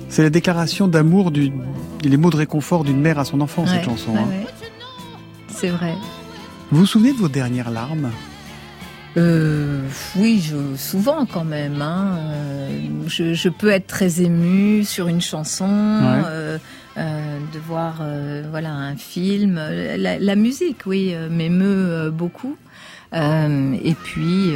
C'est la déclaration d'amour, du, les mots de réconfort d'une mère à son enfant, cette chanson. hein. c'est vrai Vous vous souvenez de vos dernières larmes? Euh, oui, je, souvent quand même. Hein. Euh, je, je peux être très émue sur une chanson, euh, de voir voilà un film. La, la musique, oui, m'émeut beaucoup. Et puis,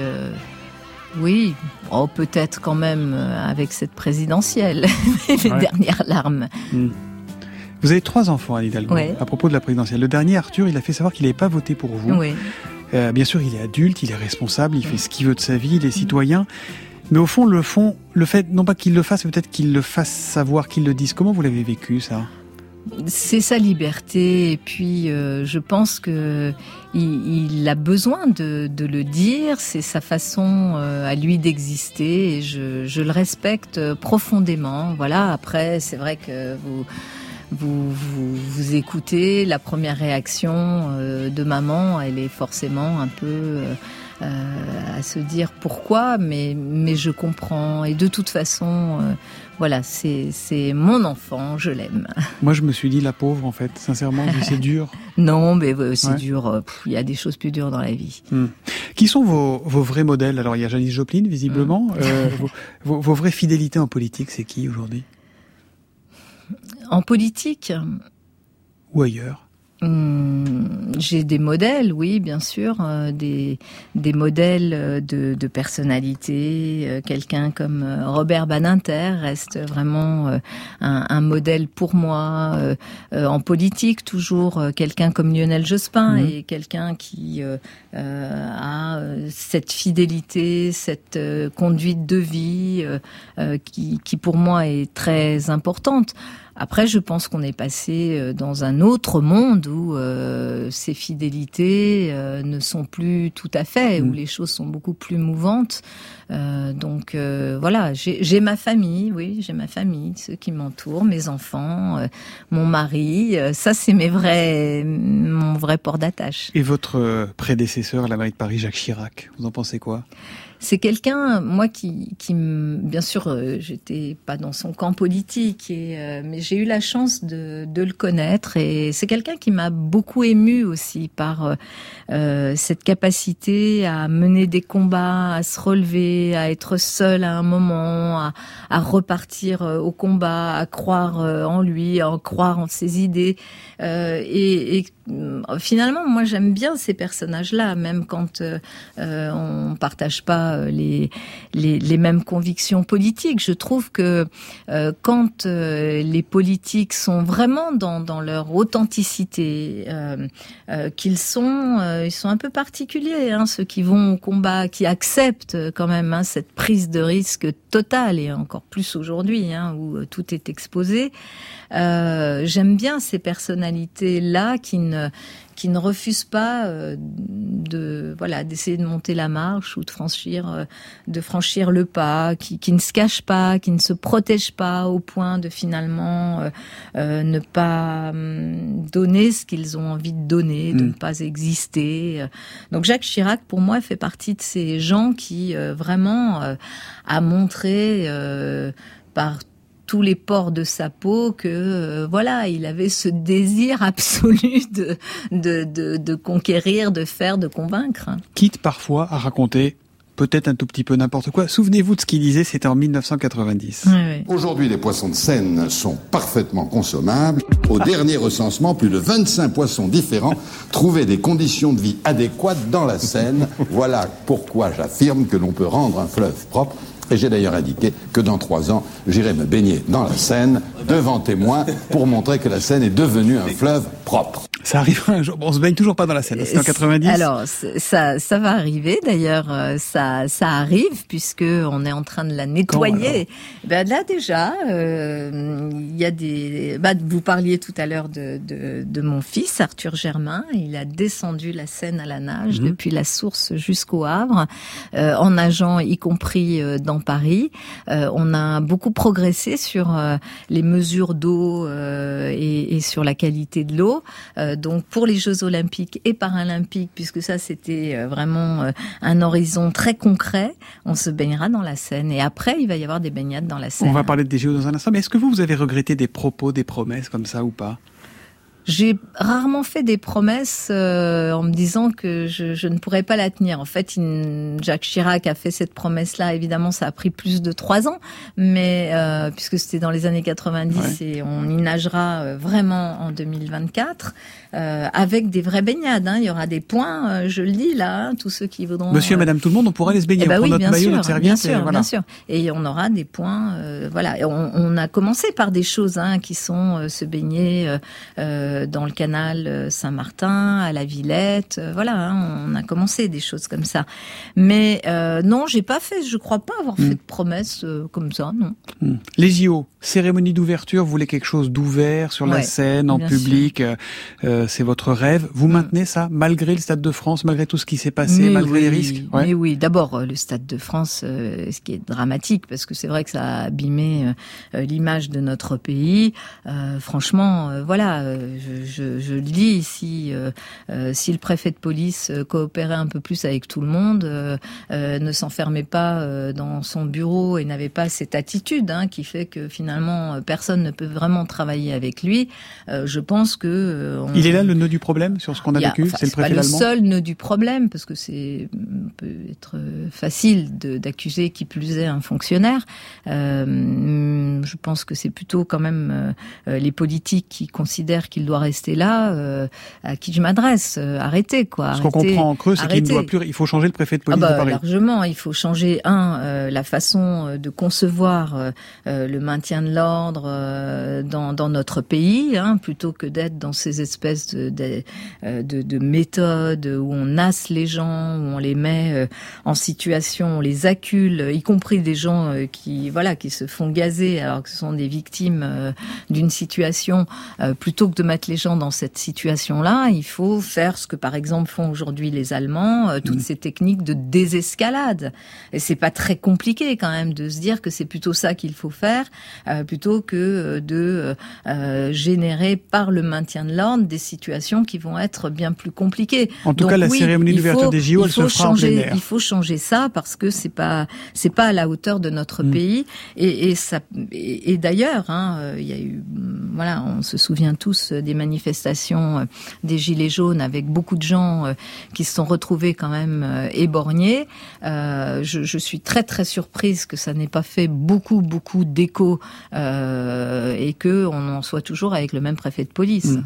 oui, oh, peut-être quand même euh, avec cette présidentielle, [LAUGHS] les Ouais. dernières larmes. Hmm. Vous avez trois enfants, Anne Hidalgo, Ouais. à propos de la présidentielle. Le dernier, Arthur, il a fait savoir qu'il n'avait pas voté pour vous. Oui. Euh, bien sûr, il est adulte, il est responsable, il fait ce qu'il veut de sa vie, il est citoyen. Mais au fond, le fond, le fait, non pas qu'il le fasse, mais peut-être qu'il le fasse savoir, qu'il le dise. Comment vous l'avez vécu, ça? C'est sa liberté et puis euh, je pense que il, il a besoin de, de le dire c'est sa façon euh, à lui d'exister et je, je le respecte profondément. Voilà après c'est vrai que vous vous, vous vous écoutez la première réaction euh, de maman elle est forcément un peu euh, à se dire pourquoi, mais, mais je comprends. Et de toute façon, euh, voilà, c'est mon enfant, je l'aime. [LAUGHS] Moi, je me suis dit, la pauvre, en fait, sincèrement, c'est dur. [LAUGHS] Non, mais euh, c'est Ouais. dur. euh, Il y a des choses plus dures dans la vie. Hmm. Qui sont vos, vos vrais modèles? Alors, il y a Janis Joplin, visiblement. Hmm. Euh, [LAUGHS] vos, vos, vos vraies fidélités en politique, c'est qui aujourd'hui? En politique, Ou ailleurs? Hum, J'ai des modèles, oui, bien sûr, euh, des, des modèles euh, de, de personnalité. Euh, Quelqu'un comme Robert Badinter reste vraiment euh, un, un modèle pour moi. Euh, euh, en politique, toujours quelqu'un comme Lionel Jospin Mhm. et quelqu'un qui euh, euh, a cette fidélité, cette conduite de vie qui, qui pour moi est très importante. Après, je pense qu'on est passé euh, dans un autre monde où euh, ces fidélités euh, ne sont plus tout à fait, où Mm. les choses sont beaucoup plus mouvantes. Euh, donc voilà, j'ai ma famille, oui, j'ai ma famille, ceux qui m'entourent, mes enfants, mon mari. ça, c'est mes vrais, mon vrai port d'attache. Et votre prédécesseur à la mairie de Paris, Jacques Chirac, vous en pensez quoi? C'est quelqu'un, moi, qui, qui bien sûr, euh, j'étais pas dans son camp politique, euh, mais j'ai eu la chance de, le connaître, et c'est quelqu'un qui m'a beaucoup ému aussi par euh, cette capacité à mener des combats, à se relever, à être seul à un moment, à, repartir au combat, à croire en lui, à en croire en ses idées, et, finalement, moi, j'aime bien ces personnages-là, même quand euh, euh, on partage pas euh, les, les, mêmes convictions politiques. Je trouve que euh, quand euh, les politiques sont vraiment dans, dans leur authenticité, euh, euh, qu'ils sont, euh, ils sont un peu particuliers, hein, ceux qui vont au combat, qui acceptent euh, quand même hein, cette prise de risque totale et encore plus aujourd'hui hein, où euh, tout est exposé. Euh, J'aime bien ces personnalités-là qui ne qui ne refusent pas euh, de voilà d'essayer de monter la marche ou de franchir euh, de franchir le pas, qui, qui ne se cachent pas, qui ne se protègent pas au point de finalement euh, euh, ne pas hum, donner ce qu'ils ont envie de donner, de Mm. ne pas exister. Donc Jacques Chirac, pour moi, fait partie de ces gens qui euh, vraiment a montré par tous les pores de sa peau que euh, voilà il avait ce désir absolu de, de, de, de conquérir de faire de convaincre Quitte parfois à raconter peut-être un tout petit peu n'importe quoi. Souvenez-vous de ce qu'il disait, c'était en 1990. Aujourd'hui, les poissons de Seine sont parfaitement consommables. Au dernier recensement, plus de 25 poissons différents trouvaient des conditions de vie adéquates dans la Seine. Voilà pourquoi j'affirme que l'on peut rendre un fleuve propre. Et j'ai d'ailleurs indiqué que dans trois ans, j'irai me baigner dans la Seine, devant témoins, pour montrer que la Seine est devenue un fleuve propre. Ça arrivera un jour. Bon, on se baigne toujours pas dans la Seine. C'est en 90. Alors ça ça va arriver d'ailleurs euh, ça ça arrive puisque on est en train de la nettoyer. ben là déjà euh, il y a des bah, vous parliez tout à l'heure de, de de mon fils Arthur Germain, il a descendu la Seine à la nage Mhm. depuis la source jusqu'au Havre euh, en nageant y compris euh, dans Paris. Euh, on a beaucoup progressé sur euh, les mesures d'eau euh, et, et sur la qualité de l'eau. Donc pour les Jeux Olympiques et Paralympiques, puisque ça c'était vraiment un horizon très concret, on se baignera dans la Seine. Et après, il va y avoir des baignades dans la Seine. On va parler des JO dans un instant. Mais est-ce que vous, vous avez regretté des propos, des promesses comme ça ou pas? J'ai rarement fait des promesses euh, en me disant que je, je ne pourrais pas la tenir. En fait, il- Jacques Chirac a fait cette promesse-là. Évidemment, ça a pris plus de trois ans, mais euh, puisque c'était dans les années 90 et on y nagera euh, vraiment en 2024 euh, avec des vraies baignades. hein. Il y aura des points, euh, je le dis là, hein, tous ceux qui voudront. Monsieur, euh, madame, tout le monde, on pourra aller se baigner. eh ben on prend oui, notre bien maillot, sûr, notre bien serviette. et sûr, voilà. bien sûr. Et on aura des points, euh, voilà. Et On, on a commencé par des choses hein, qui sont euh, se baigner dans le canal Saint-Martin, à la Villette, voilà. hein, on a commencé des choses comme ça. Mais euh, non, j'ai pas fait. Je crois pas avoir Hmm. fait de promesses euh, comme ça, non. Hmm. Les JO, cérémonie d'ouverture, vous voulez quelque chose d'ouvert sur la scène, en bien public, euh, c'est votre rêve. Vous maintenez ça malgré le Stade de France, malgré tout ce qui s'est passé, Mais malgré les risques? Ouais. Mais oui, d'abord euh, le Stade de France, euh, ce qui est dramatique parce que c'est vrai que ça a abîmé euh, euh, l'image de notre pays. Euh, franchement, euh, voilà, euh, je, je, je le dis si euh, euh, si le préfet de police euh, coopérait un peu plus avec tout le monde, euh, euh, ne s'enfermait pas euh, dans son bureau et n'avait pas cette attitude hein, qui fait que finalement euh, personne ne peut vraiment travailler avec lui. euh, je pense que euh, on- Il est là le nœud du problème sur ce qu'on a il vécu enfin, C'est le pas préfet le allemand seul nœud du problème, parce que c'est peut être euh, facile d'accuser qui plus est un fonctionnaire. Euh, je pense que c'est plutôt quand même euh, les politiques qui considèrent doivent doit rester là, euh, à qui je m'adresse Arrêtez quoi. Ce qu'on comprend en creux, c'est qu'il ne doit plus. Il faut changer le préfet de Ah police bah, de Paris. largement, il faut changer un la façon de concevoir le maintien de l'ordre dans, dans notre pays, hein, plutôt que d'être dans ces espèces de, de, euh, de, de méthodes où on nasse les gens, où on les met euh, en situation, on les accule, y compris des gens euh, qui voilà qui se font gazer alors que ce sont des victimes d'une situation. plutôt que de mettre les gens dans cette situation-là, il faut faire ce que par exemple font aujourd'hui les Allemands, toutes ces techniques de désescalade. Et c'est pas très compliqué quand même de se dire que c'est plutôt ça qu'il faut faire, plutôt que de générer par le maintien de l'ordre des situations qui vont être bien plus compliquées. En tout Donc cas, la oui, cérémonie d'ouverture des JO, il elle se fera en plein changer- air. Il faut changer ça parce que c'est pas c'est pas à la hauteur de notre Mm. pays et, et ça et, et d'ailleurs hein, euh, il y a eu voilà on se souvient tous euh, des manifestations euh, des gilets jaunes avec beaucoup de gens qui se sont retrouvés quand même éborgnés. Euh, je, je suis très très surprise que ça n'ait pas fait beaucoup beaucoup d'écho euh, et que on en soit toujours avec le même préfet de police. Mm.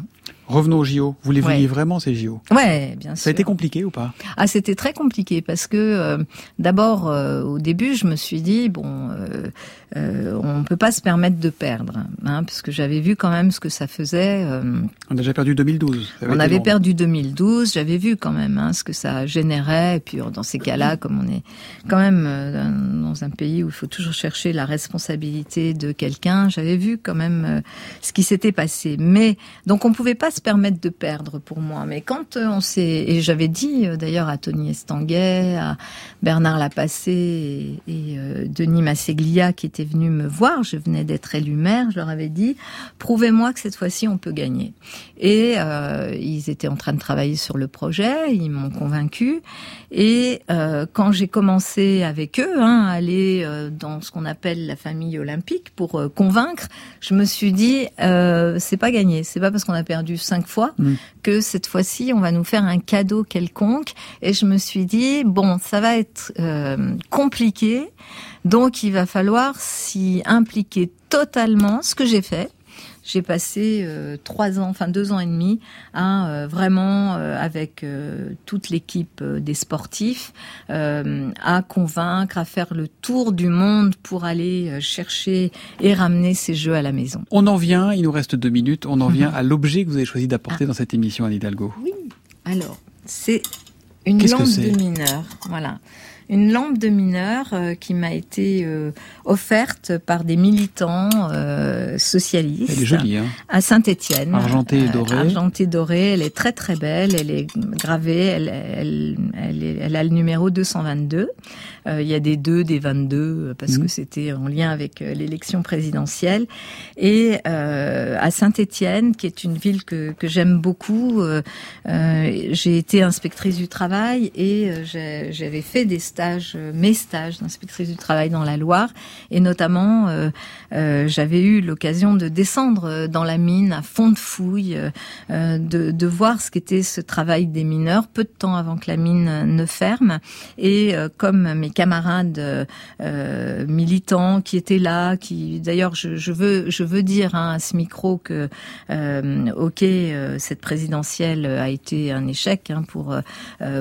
Revenons aux JO. Vous les Ouais. vouliez vraiment ces JO Ouais, bien sûr. Ça a été compliqué ou pas? Ah, c'était très compliqué parce que euh, d'abord euh, au début, je me suis dit bon, euh, euh, on peut pas se permettre de perdre, hein, parce que j'avais vu quand même ce que ça faisait. On a déjà perdu 2012. Ça on avait long. perdu 2012, j'avais vu quand même hein, ce que ça générait. Et puis dans ces cas-là, comme on est quand même dans un pays où il faut toujours chercher la responsabilité de quelqu'un, j'avais vu quand même ce qui s'était passé. Mais donc on pouvait pas se permettre de perdre pour moi. Mais quand euh, on s'est et j'avais dit euh, d'ailleurs à Tony Estanguet, à Bernard Lapassé et, euh, Denis Masseglia qui étaient venus me voir, je venais d'être élu maire, je leur avais dit prouvez-moi que cette fois-ci on peut gagner. Et ils étaient en train de travailler sur le projet, ils m'ont convaincu. Et quand j'ai commencé avec eux hein, à aller dans ce qu'on appelle la famille olympique pour convaincre, je me suis dit c'est pas gagné, c'est pas parce qu'on a perdu cinq fois Mm. que cette fois-ci on va nous faire un cadeau quelconque. Et je me suis dit bon ça va être euh, compliqué, donc il va falloir s'y impliquer totalement, ce que j'ai fait. J'ai passé euh, trois ans, enfin deux ans et demi, à euh, vraiment euh, avec euh, toute l'équipe euh, des sportifs, euh, à convaincre, à faire le tour du monde pour aller euh, chercher et ramener ces jeux à la maison. On en vient, il nous reste deux minutes, on en Mhm. vient à l'objet que vous avez choisi Ah. d'apporter dans cette émission, Anne Hidalgo. Oui. Alors, c'est une lampe de mineur. Voilà. Une lampe de mineur euh, qui m'a été euh, offerte par des militants euh, socialistes. Elle est jolie, hein À Saint-Étienne. Argentée et dorée. argentée dorée. Elle est très très belle. Elle est gravée. Elle, elle, elle, est- elle a le numéro 222. Euh, il y a des 2, des 22 euh, parce Mhm. que c'était en lien avec l'élection présidentielle. Et euh, à Saint-Étienne, qui est une ville que, que j'aime beaucoup, euh, j'ai été inspectrice du travail et j'avais fait des stages, euh, mes stages d'inspectrice du travail dans la Loire, et notamment euh, euh, j'avais eu l'occasion de descendre euh, dans la mine à fond de fouille, euh, euh, de, de voir ce qu'était ce travail des mineurs, peu de temps avant que la mine ne ferme, et comme mes camarades militants qui étaient là, qui d'ailleurs je, je veux je veux dire hein, à ce micro que ok cette présidentielle a été un échec hein, pour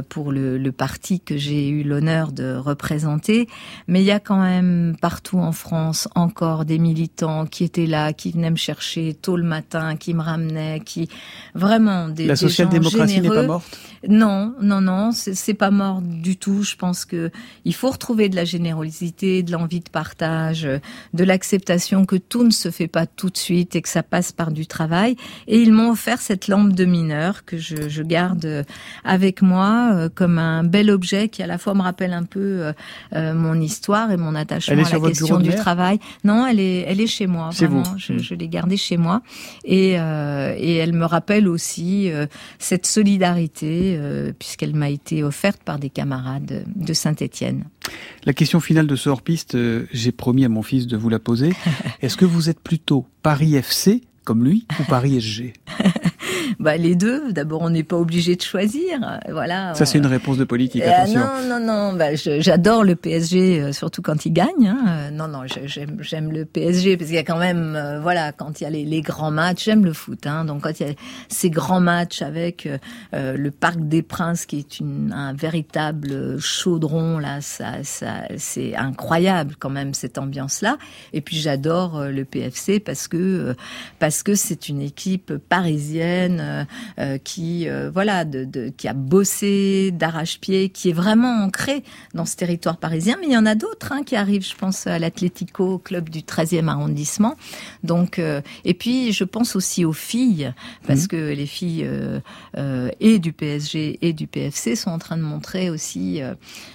pour le, le parti que j'ai eu l'honneur de représenter, mais il y a quand même partout en France encore des militants qui étaient là, qui venaient me chercher tôt le matin, qui me ramenaient, qui vraiment des La social-démocratie n'est pas morte? Non, non, non, c'est pas mort du tout. Je pense que il faut retrouver de la générosité, de l'envie de partage, de l'acceptation que tout ne se fait pas tout de suite et que ça passe par du travail. Et ils m'ont offert cette lampe de mineur que je, je garde avec moi euh, comme un bel objet qui à la fois me rappelle un peu euh, euh, mon histoire et mon attachement à la question du travail. Non, elle est, elle est chez moi. Vraiment. vous. Je, Mm. je l'ai gardée chez moi et, euh, et elle me rappelle aussi euh, cette solidarité puisqu'elle m'a été offerte par des camarades de Saint-Étienne. La question finale de ce hors-piste, j'ai promis à mon fils de vous la poser. [LAUGHS] Est-ce que vous êtes plutôt Paris FC, comme lui, ou Paris SG [LAUGHS] bah, les deux. D'abord, on n'est pas obligé de choisir. Voilà. Ça, c'est une réponse de politique. Euh, attention. non, non, non. Bah, j'adore le PSG, euh, surtout quand il gagne. Hein. Euh, Non, non, j'aime, le PSG parce qu'il y a quand même, euh, voilà, quand il y a les, les grands matchs, j'aime le foot. Hein. Donc, quand il y a ces grands matchs avec euh, le Parc des Princes, qui est une, un véritable chaudron, là, ça, ça, c'est incroyable quand même cette ambiance-là. Et puis, j'adore le PFC parce que parce que c'est une équipe parisienne euh, euh, qui euh, voilà de, de- qui a bossé d'arrache-pied, qui est vraiment ancrée dans ce territoire parisien. Mais il y en a d'autres hein, qui arrivent, je pense à l'Atlético, au club du 13e arrondissement. Donc et puis je pense aussi aux filles parce Mhm. que les filles et du PSG et du PFC sont en train de montrer aussi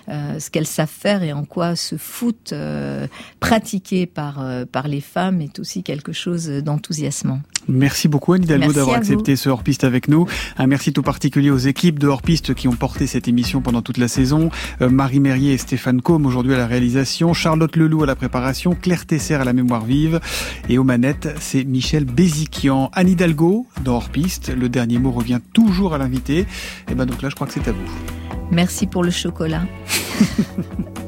ce qu'elles savent faire et en quoi ce foot pratiqué par par les femmes est aussi quelque chose d'enthousiasmant. Merci beaucoup Anne Hidalgo d'avoir accepté ce hors-piste avec nous. Un merci tout particulier aux équipes de hors-piste qui ont porté cette émission pendant toute la saison. Euh, Marie Merrier et Stéphane Combe aujourd'hui à la réalisation, Charlotte Leloup à la préparation, Claire Tesser à la mémoire vive et aux manettes, c'est Michel Béziquian. Anne Hidalgo dans hors-piste, le dernier mot revient toujours à l'invité. Et ben donc là je crois que c'est à vous. Merci pour le chocolat. [LAUGHS]